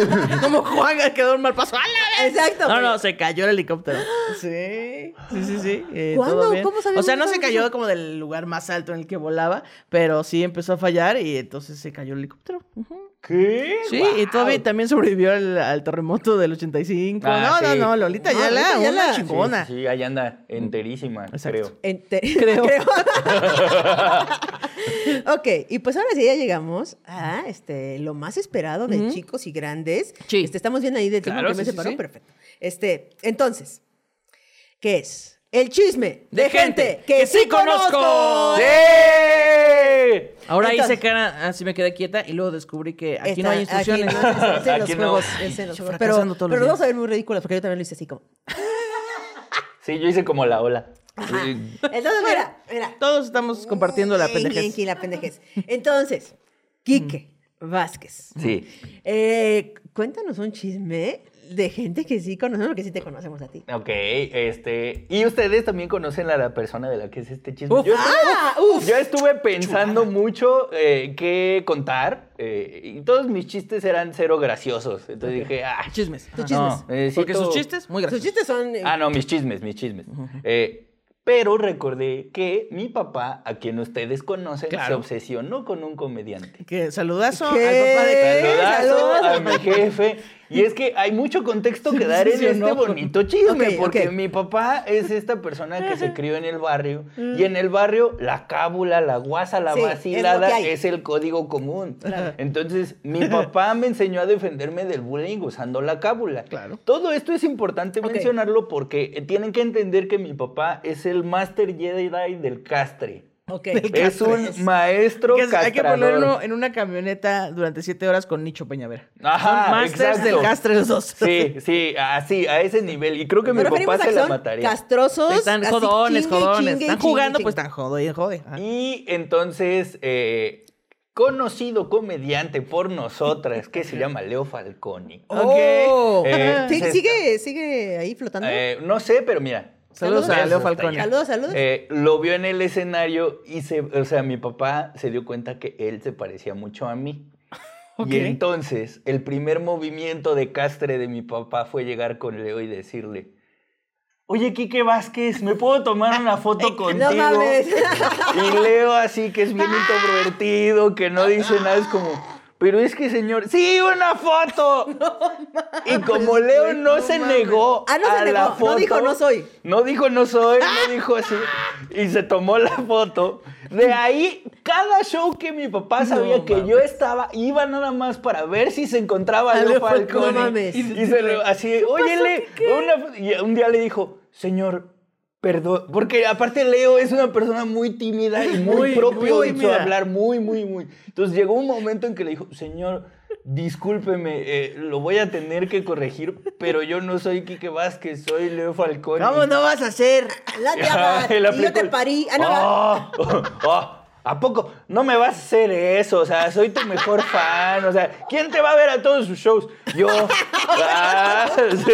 S2: Como Juan quedó un mal paso. ¡Ala!
S1: Exacto.
S2: No, no, se cayó el helicóptero. Sí, sí, sí, sí. eh,
S1: ¿Cuándo?
S2: todo bien.
S1: ¿Cómo sabemos
S2: O sea, no se cayó como del lugar más alto en el que volaba, pero sí empezó a fallar y entonces se cayó el helicóptero. Ujú.
S3: ¿Qué?
S2: Sí, y todavía también sobrevivió al, al terremoto del 85.
S3: Ah,
S2: no,
S3: sí.
S2: no, no, Lolita
S1: No,
S2: Yala,
S1: Lolita
S2: una
S1: Yala.
S2: chingona.
S3: Sí, sí, ahí anda enterísima,
S2: Exacto.
S3: creo.
S1: Ente-
S2: Creo.
S1: ok, y pues ahora sí ya llegamos a este, lo más esperado de chicos y grandes.
S2: Sí.
S1: Este, estamos bien ahí de tiempo
S2: Claro,
S1: que me separó,
S2: sí.
S1: perfecto. Este, entonces, ¿qué es? El chisme de,
S2: De
S1: gente,
S2: gente
S1: que,
S2: que
S1: sí
S2: conozco.
S1: conozco.
S3: ¡Sí!
S2: Ahora
S1: Entonces-
S2: hice cara, así me quedé quieta y luego descubrí que aquí
S1: Está-
S2: no hay instrucciones.
S1: Aquí no, es- es en los
S3: Aquí no.
S1: juegos, es en los
S2: Yo
S1: juegos. Pero,
S2: los
S1: vamos a ver muy ridículos porque yo también lo hice así como.
S3: Sí, yo hice como la ola.
S1: Ajá. Entonces, mira, mira.
S2: Todos estamos compartiendo la pendejez.
S1: la pendejez. Entonces, Quique Vázquez.
S3: Sí.
S1: Eh, cuéntanos un chisme de gente que sí conocemos, porque sí te conocemos a ti.
S3: Ok, este. Y ustedes también conocen a la persona de la que es este chisme.
S2: Uf.
S3: Yo estuve,
S1: ¡Ah! ¡Uf!
S3: yo estuve pensando mucho eh, qué contar. eh, y todos mis chistes eran cero graciosos. Entonces dije, ah,
S2: Chismes.
S1: Tus chismes.
S3: No, necesito-
S2: Porque sus chistes, muy
S1: Sus
S2: graciosos.
S1: chistes son. eh,
S3: Ah, no, mis chismes, mis chismes. Eh, pero recordé que mi papá, a quien ustedes conocen, se obsesionó con un comediante.
S2: Que saludazo
S1: ¿Qué?
S2: al papá de
S3: Saludazo
S1: saludos.
S3: a mi jefe. Y es que hay mucho contexto que dar en
S2: Sí,
S3: este
S2: no.
S3: bonito chisme,
S1: Ok,
S3: porque mi papá es esta persona que se crió en el barrio y en el barrio la cábula, la guasa, la
S1: Sí,
S3: vacilada es, el código común. Entonces, mi papá me enseñó a defenderme del bullying usando la cábula.
S2: Claro.
S3: Todo esto es importante mencionarlo porque tienen que entender que mi papá es el Master Jedi del castre.
S1: Ok.
S3: Es un maestro
S2: Que es- hay que ponerlo en una camioneta durante siete horas con Nicho Peñavera.
S3: Ajá,
S2: Son masters
S3: exacto.
S2: del castre los dos.
S3: Sí, sí, así, a ese nivel. Y creo que mi
S1: Nos referimos
S3: papá se la mataría.
S1: castrosos.
S2: Están
S1: así,
S2: jodones,
S1: chingue
S2: jodones.
S1: chingue
S2: Están
S1: chingue
S2: jugando,
S1: chingue.
S2: pues están jode y jode.
S3: Y entonces, eh, conocido comediante por nosotras, que se llama Leo Falconi.
S1: Oh.
S3: Eh,
S1: sigue, sigue ahí flotando.
S3: Eh, no sé, pero mira.
S2: Saludos a Leo
S3: allá.
S1: Saludos, saludos.
S3: Eh, lo vio en el escenario y se, o sea, mi papá se dio cuenta que él se parecía mucho a mí. Y entonces, el primer movimiento de castre de mi papá fue llegar con Leo y decirle, oye, Quique Vázquez, ¿me puedo tomar una foto contigo?
S1: no mames.
S3: Y Leo así, que es bien introvertido, que no dice nada, es como, pero es que señor, sí, una foto. y como Leo no, se negó
S1: Ah, no se
S3: a
S1: negó,
S3: la
S1: no
S3: foto,
S1: dijo, "No soy".
S3: No dijo no soy, no dijo así. Y se tomó la foto. De ahí, cada show que mi papá sabía
S2: No
S3: que
S2: mames.
S3: yo estaba, iba nada más para ver si se encontraba Leo.
S1: No mames.
S3: Y, se lo- así, oye, Le, una- y un día le dijo, señor, perdón, porque aparte Leo es una persona muy tímida y muy,
S2: Muy,
S3: propio
S2: muy
S3: en su hablar, muy, muy, muy. Entonces llegó un momento en que le dijo, señor, discúlpeme, eh, lo voy a tener que corregir, pero yo no soy Quique Vázquez, soy Leo Falconi.
S2: ¿Cómo no vas a hacer?
S1: La diabla,
S3: Él
S1: y yo te parí. Ah, no, va.
S3: "Oh, oh, ¿A poco? No me vas a hacer eso, o sea, soy tu mejor fan, o sea, ¿quién te va a ver a todos sus shows? Yo. Ah, sí.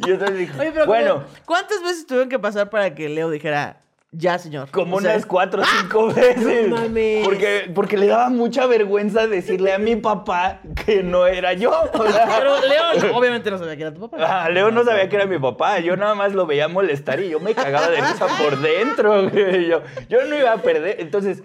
S3: Y entonces dijo,
S2: Oye, pero
S3: bueno,
S2: ¿cómo- ¿cuántas veces tuvieron que pasar para que Leo dijera, Ya, señor.
S3: Como
S2: O sea,
S3: unas cuatro o cinco veces.
S1: No mames.
S3: Porque, porque le daba mucha vergüenza decirle a mi papá que no era yo. O sea,
S2: Pero Leo, obviamente no sabía que era tu papá.
S3: Ah, Leo no sabía que era mi papá, yo nada más lo veía molestar y yo me cagaba de risa por dentro. Yo, yo no iba a perder. Entonces,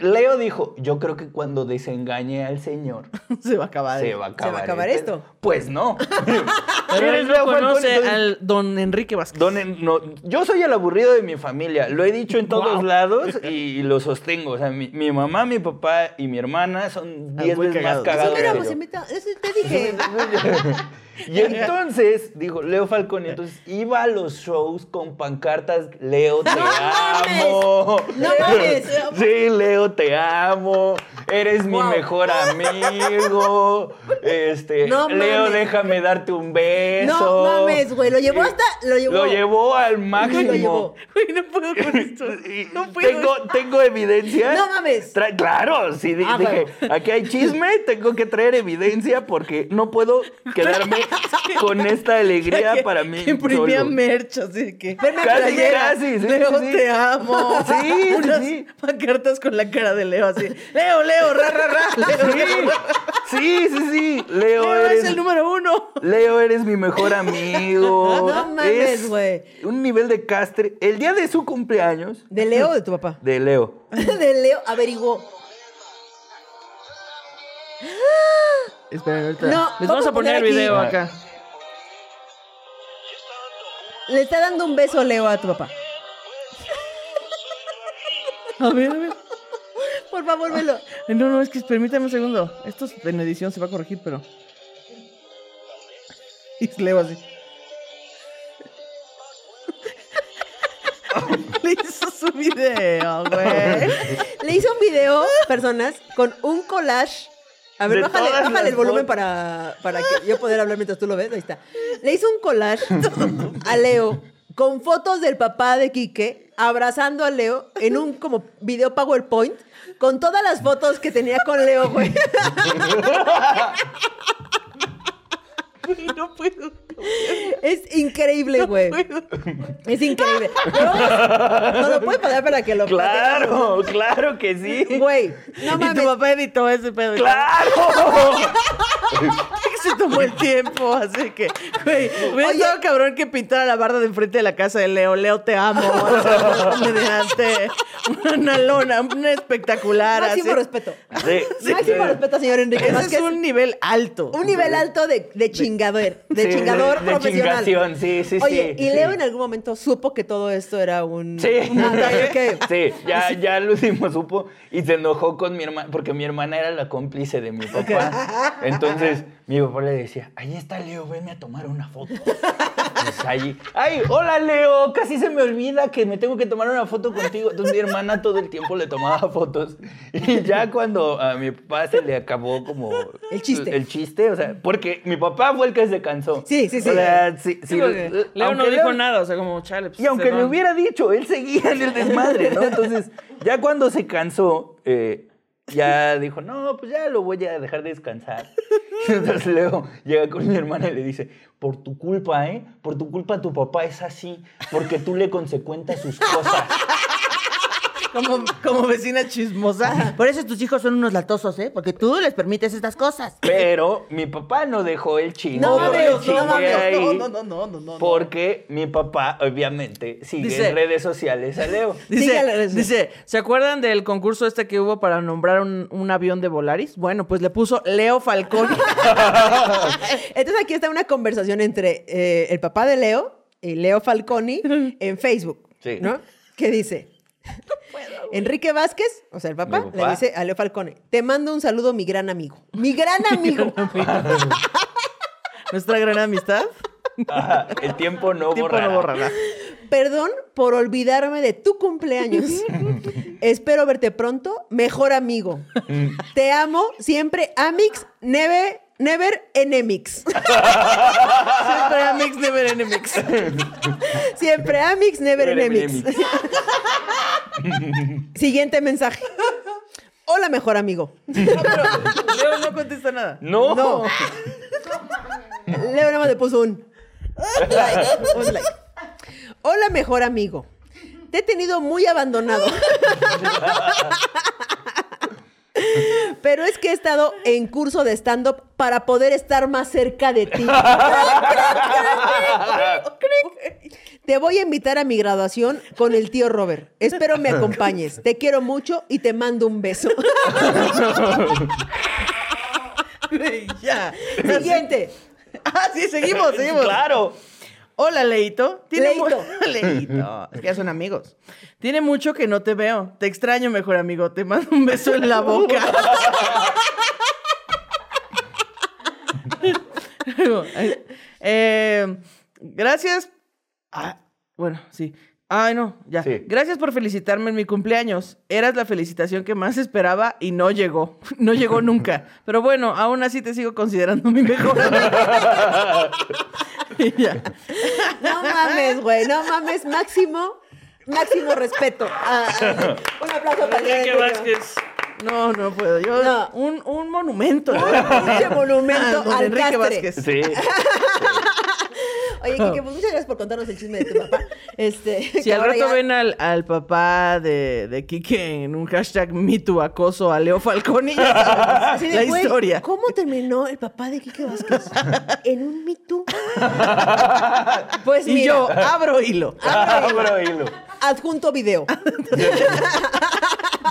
S3: Leo dijo, yo creo que cuando desengañe al señor,
S2: Se va a acabar.
S3: se va a acabar,
S1: acabar
S3: el
S1: esto.
S3: pedo". Pues no.
S2: Pero
S3: ¿Eres
S2: él no
S3: Falcón?
S2: conoce
S3: Entonces,
S2: al don Enrique Vázquez.
S3: Don En- no, yo soy el aburrido de mi familia, lo he dicho en todos
S2: Wow.
S3: lados y, lo sostengo. O sea, mi, mi mamá, mi papá y mi hermana son
S2: Ah,
S3: 10
S2: muy
S3: veces más
S2: cagados.
S1: Eso mira, pues invita- eso te dije.
S3: Y entonces, dijo Leo Falcón, y entonces iba a los shows con pancartas, Leo te amo.
S1: ¡No mames!
S3: Sí, Leo te amo. Eres mi mejor amigo. Este,
S1: No
S3: Leo,
S1: mames.
S3: déjame darte un beso.
S1: No mames, güey. Lo llevó hasta. Lo llevó.
S3: Lo llevó al máximo.
S1: Lo llevó.
S2: Güey, no puedo con esto. No puedo.
S3: tengo, tengo evidencia.
S1: No mames.
S3: Tra- claro, sí,
S1: Ah,
S3: dije,
S1: bueno.
S3: aquí hay chisme, tengo que traer evidencia porque no puedo quedarme con esta alegría
S2: Que-
S3: para mí.
S2: Que imprimía
S3: solo.
S2: merch, así que.
S1: Verme
S3: Casi, casi, sí,
S2: Leo,
S3: sí,
S2: te amo.
S3: Sí,
S2: Unas
S3: sí.
S2: pancartas con la cara de Leo, así. Leo, Leo, ra, ra, ra. Leo,
S3: Sí, sí, sí, sí. Leo,
S2: Leo
S3: eres,
S2: es el número uno.
S3: Leo, eres mi mejor amigo.
S1: No mames,
S3: Es
S1: güey.
S3: Un nivel de castre. El día de su cumpleaños,
S1: ¿De Leo o de tu papá?
S3: de Leo.
S1: de Leo, averiguó.
S2: Esperen, ahorita.
S1: No,
S2: Les vamos a poner el
S1: aquí.
S2: video acá.
S1: Le está dando un beso Leo a tu papá.
S2: A ver, a ver.
S1: Por favor, velo.
S2: No, no, es que permítame un segundo. Esto es- en edición se va a corregir, pero. Y Leo así. Le hizo su video, güey.
S1: Le hizo un video, personas, con un collage. A ver, bájale, bájale el volumen para, para que yo poder hablar mientras tú lo ves. Ahí está. Le hizo un collage a Leo con fotos del papá de Quique abrazando a Leo en un como video PowerPoint con todas las fotos que tenía con Leo, güey.
S2: No puedo.
S1: Es increíble, güey. Es increíble. No lo puede pasar para que lo
S3: Claro, claro que sí.
S1: Güey, no
S2: y
S1: mames.
S2: tu papá editó ese pedo.
S3: ¡Claro!
S2: Se tomó el tiempo, así que, güey, hubiera
S1: Oye.
S2: estado cabrón que pintara la barda de enfrente de la casa de Leo. Leo, te amo. o sea, mediante una lona, una espectacular.
S1: Máximo
S2: así.
S1: respeto.
S3: Sí, sí,
S1: Máximo
S3: sí.
S1: respeto, señor Enrique.
S2: Ese es un nivel alto.
S1: Un nivel alto de, de chingador, de
S3: Sí,
S1: chingador
S3: de- de
S1: profesional.
S3: chingación, sí, sí,
S1: Oye,
S3: sí,
S1: y Leo
S3: sí.
S1: en algún momento supo que todo esto era un,
S3: Sí.
S1: un que...
S3: Sí, ya, ya lo último supo y se enojó con mi hermana, porque mi hermana era la cómplice de mi papá. Entonces, mi papá le decía, ahí está Leo, venme a tomar una foto. Pues allí, ay, hola Leo, casi se me olvida que me tengo que tomar una foto contigo. Entonces mi hermana todo el tiempo le tomaba fotos. Y ya cuando a mi papá se le acabó como...
S1: El chiste.
S3: El, chiste, o sea, porque mi papá fue el que se cansó.
S1: Sí, sí, sí.
S3: O sea, sí,
S2: Sí,
S3: sí, eh,
S2: Leo no dijo
S3: Leo-
S2: nada, o sea, como chale. pues,
S3: y aunque le hubiera dicho, él seguía en el desmadre, ¿no? Entonces, ya cuando se cansó, eh, ya dijo, no, pues ya lo voy a dejar descansar. Entonces Leo llega con mi hermana y le dice, por tu culpa, ¿eh? Por tu culpa tu papá es así, porque tú le consecuentas sus cosas.
S2: Como, como vecina chismosa. Por eso tus hijos son unos latosos, ¿eh? Porque tú les permites estas cosas.
S3: Pero mi papá no dejó el chingo.
S1: No no
S3: ahí,
S2: no, no, no, no, no.
S3: Porque mi papá, obviamente, sigue
S2: Dice-
S3: en redes sociales a Leo.
S2: Dice, ¿se acuerdan del concurso este que hubo para nombrar un, un avión de Volaris? Bueno, pues le puso Leo Falcón.
S1: Entonces aquí está una conversación entre eh, el papá de Leo y Leo Falconi en Facebook,
S3: Sí.
S1: ¿no? Que dice... Enrique Vázquez, o sea, el papá, le dice a Leo Falcone, te mando un saludo, mi gran amigo. Mi gran amigo.
S2: Nuestra gran amistad.
S3: El tiempo no
S2: Tiempo
S3: borrará.
S2: no borrará.
S1: Perdón por olvidarme de tu cumpleaños. Espero verte pronto, mejor amigo. Te amo, siempre Amix, never, never enemix.
S2: Siempre Amix, never enemies.
S1: Siempre Amix, never
S3: Never
S1: enemix. Siguiente mensaje. Hola, mejor amigo.
S2: Leo no contesta nada.
S3: No.
S1: No. Leo nada más le puso un like, un like. Hola, mejor amigo. Te he tenido muy abandonado. Pero es que he estado en curso de stand-up para poder estar más cerca de ti. Te voy a invitar a mi graduación con el tío Robert. Espero me acompañes. Te quiero mucho y te mando un beso.
S2: Ya.
S1: Siguiente.
S2: Ah, sí, seguimos, seguimos.
S3: Claro.
S2: Hola, Leito. mu-
S1: Leito.
S2: Leito. Es que ya son amigos. Tiene mucho que no te veo. Te extraño, mejor amigo. Te mando un beso en la boca. Eh, eh, gracias. Ah, bueno, sí. Ay, no, ya.
S3: Sí.
S2: Gracias por felicitarme en mi cumpleaños. Eras la felicitación que más esperaba y no llegó. No llegó nunca. Pero bueno, aún así te sigo considerando mi mejor amigo.
S1: No mames, güey. No mames. Máximo, máximo respeto. Ah, ah, un aplauso para
S2: Enrique
S1: Enrique
S2: Vázquez. No, no puedo. Yo,
S1: No.
S2: Un, un monumento.
S1: pinche monumento
S2: don
S1: al
S2: Enrique. Vázquez.
S3: Sí.
S1: Oye, Kike, pues muchas gracias por contarnos el chisme de tu papá. Este,
S2: Si al rato
S1: ya-
S2: ven al, al papá de, de Quique en un hashtag MeToo acoso a Leo Falcón y ya sabes
S1: Así de,
S2: la
S1: güey,
S2: historia.
S1: ¿Cómo terminó el papá de Quique Vázquez? En un Me Too. Pues
S2: Y
S1: mira,
S2: yo abro hilo.
S3: Abro hilo.
S1: adjunto video.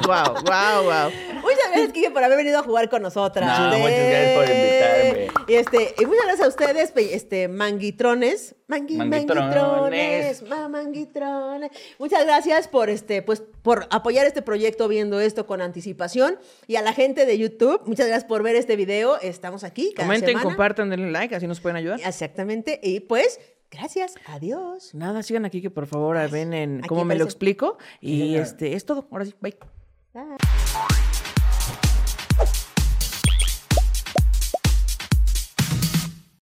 S2: Wow, wow, wow.
S1: Muchas gracias, Kike, por haber venido a jugar con nosotras.
S3: No, muchas gracias por invitarme.
S1: Y, este, y muchas gracias a ustedes, este, manguitrones. Mangui,
S3: Manguitrones.
S1: manguitrones. ma- manguitrones. Muchas gracias por, este, pues, por apoyar este proyecto viendo esto con anticipación. Y a la gente de YouTube, muchas gracias por ver este video. Estamos aquí cada
S2: Comenten,
S1: semana.
S2: compartan, denle like, así nos pueden ayudar.
S1: Exactamente. Y pues, gracias. Adiós.
S2: Nada, sigan aquí que por favor ven en
S1: Aquí
S2: cómo me lo explico. Y este es todo. Ahora sí, bye.
S1: Bye.